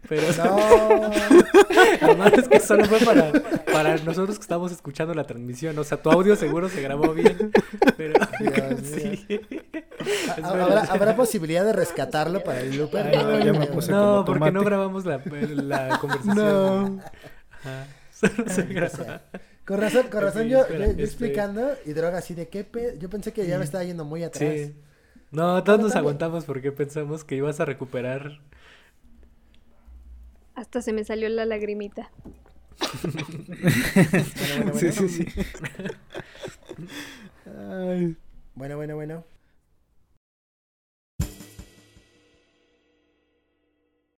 Speaker 3: Pero
Speaker 4: No.
Speaker 3: además es que solo fue para, para nosotros que estamos escuchando la transmisión. O sea, tu audio seguro se grabó bien. Pero.
Speaker 4: Dios
Speaker 3: sí.
Speaker 4: ¿Ha-
Speaker 3: Espera,
Speaker 4: ¿Habrá. ¿Habrá posibilidad de rescatarlo para el looper?
Speaker 3: Ay,
Speaker 7: no, ya me puse
Speaker 3: No,
Speaker 7: como
Speaker 3: porque no grabamos la, la conversación.
Speaker 5: No.
Speaker 3: Ajá. Solo se
Speaker 4: sea, Con razón, con razón
Speaker 3: Ok,
Speaker 4: yo,
Speaker 3: espera,
Speaker 4: yo- yo explicando y droga así de qué pe... Yo pensé que ya me estaba yendo muy atrás.
Speaker 3: Sí. No, todos nos
Speaker 4: también.
Speaker 3: aguantamos porque pensamos que ibas a recuperar.
Speaker 2: Hasta se me salió la lagrimita.
Speaker 4: Bueno, bueno,
Speaker 7: Sí,
Speaker 4: bueno.
Speaker 7: sí, sí.
Speaker 5: Ay,
Speaker 4: Bueno, bueno, bueno.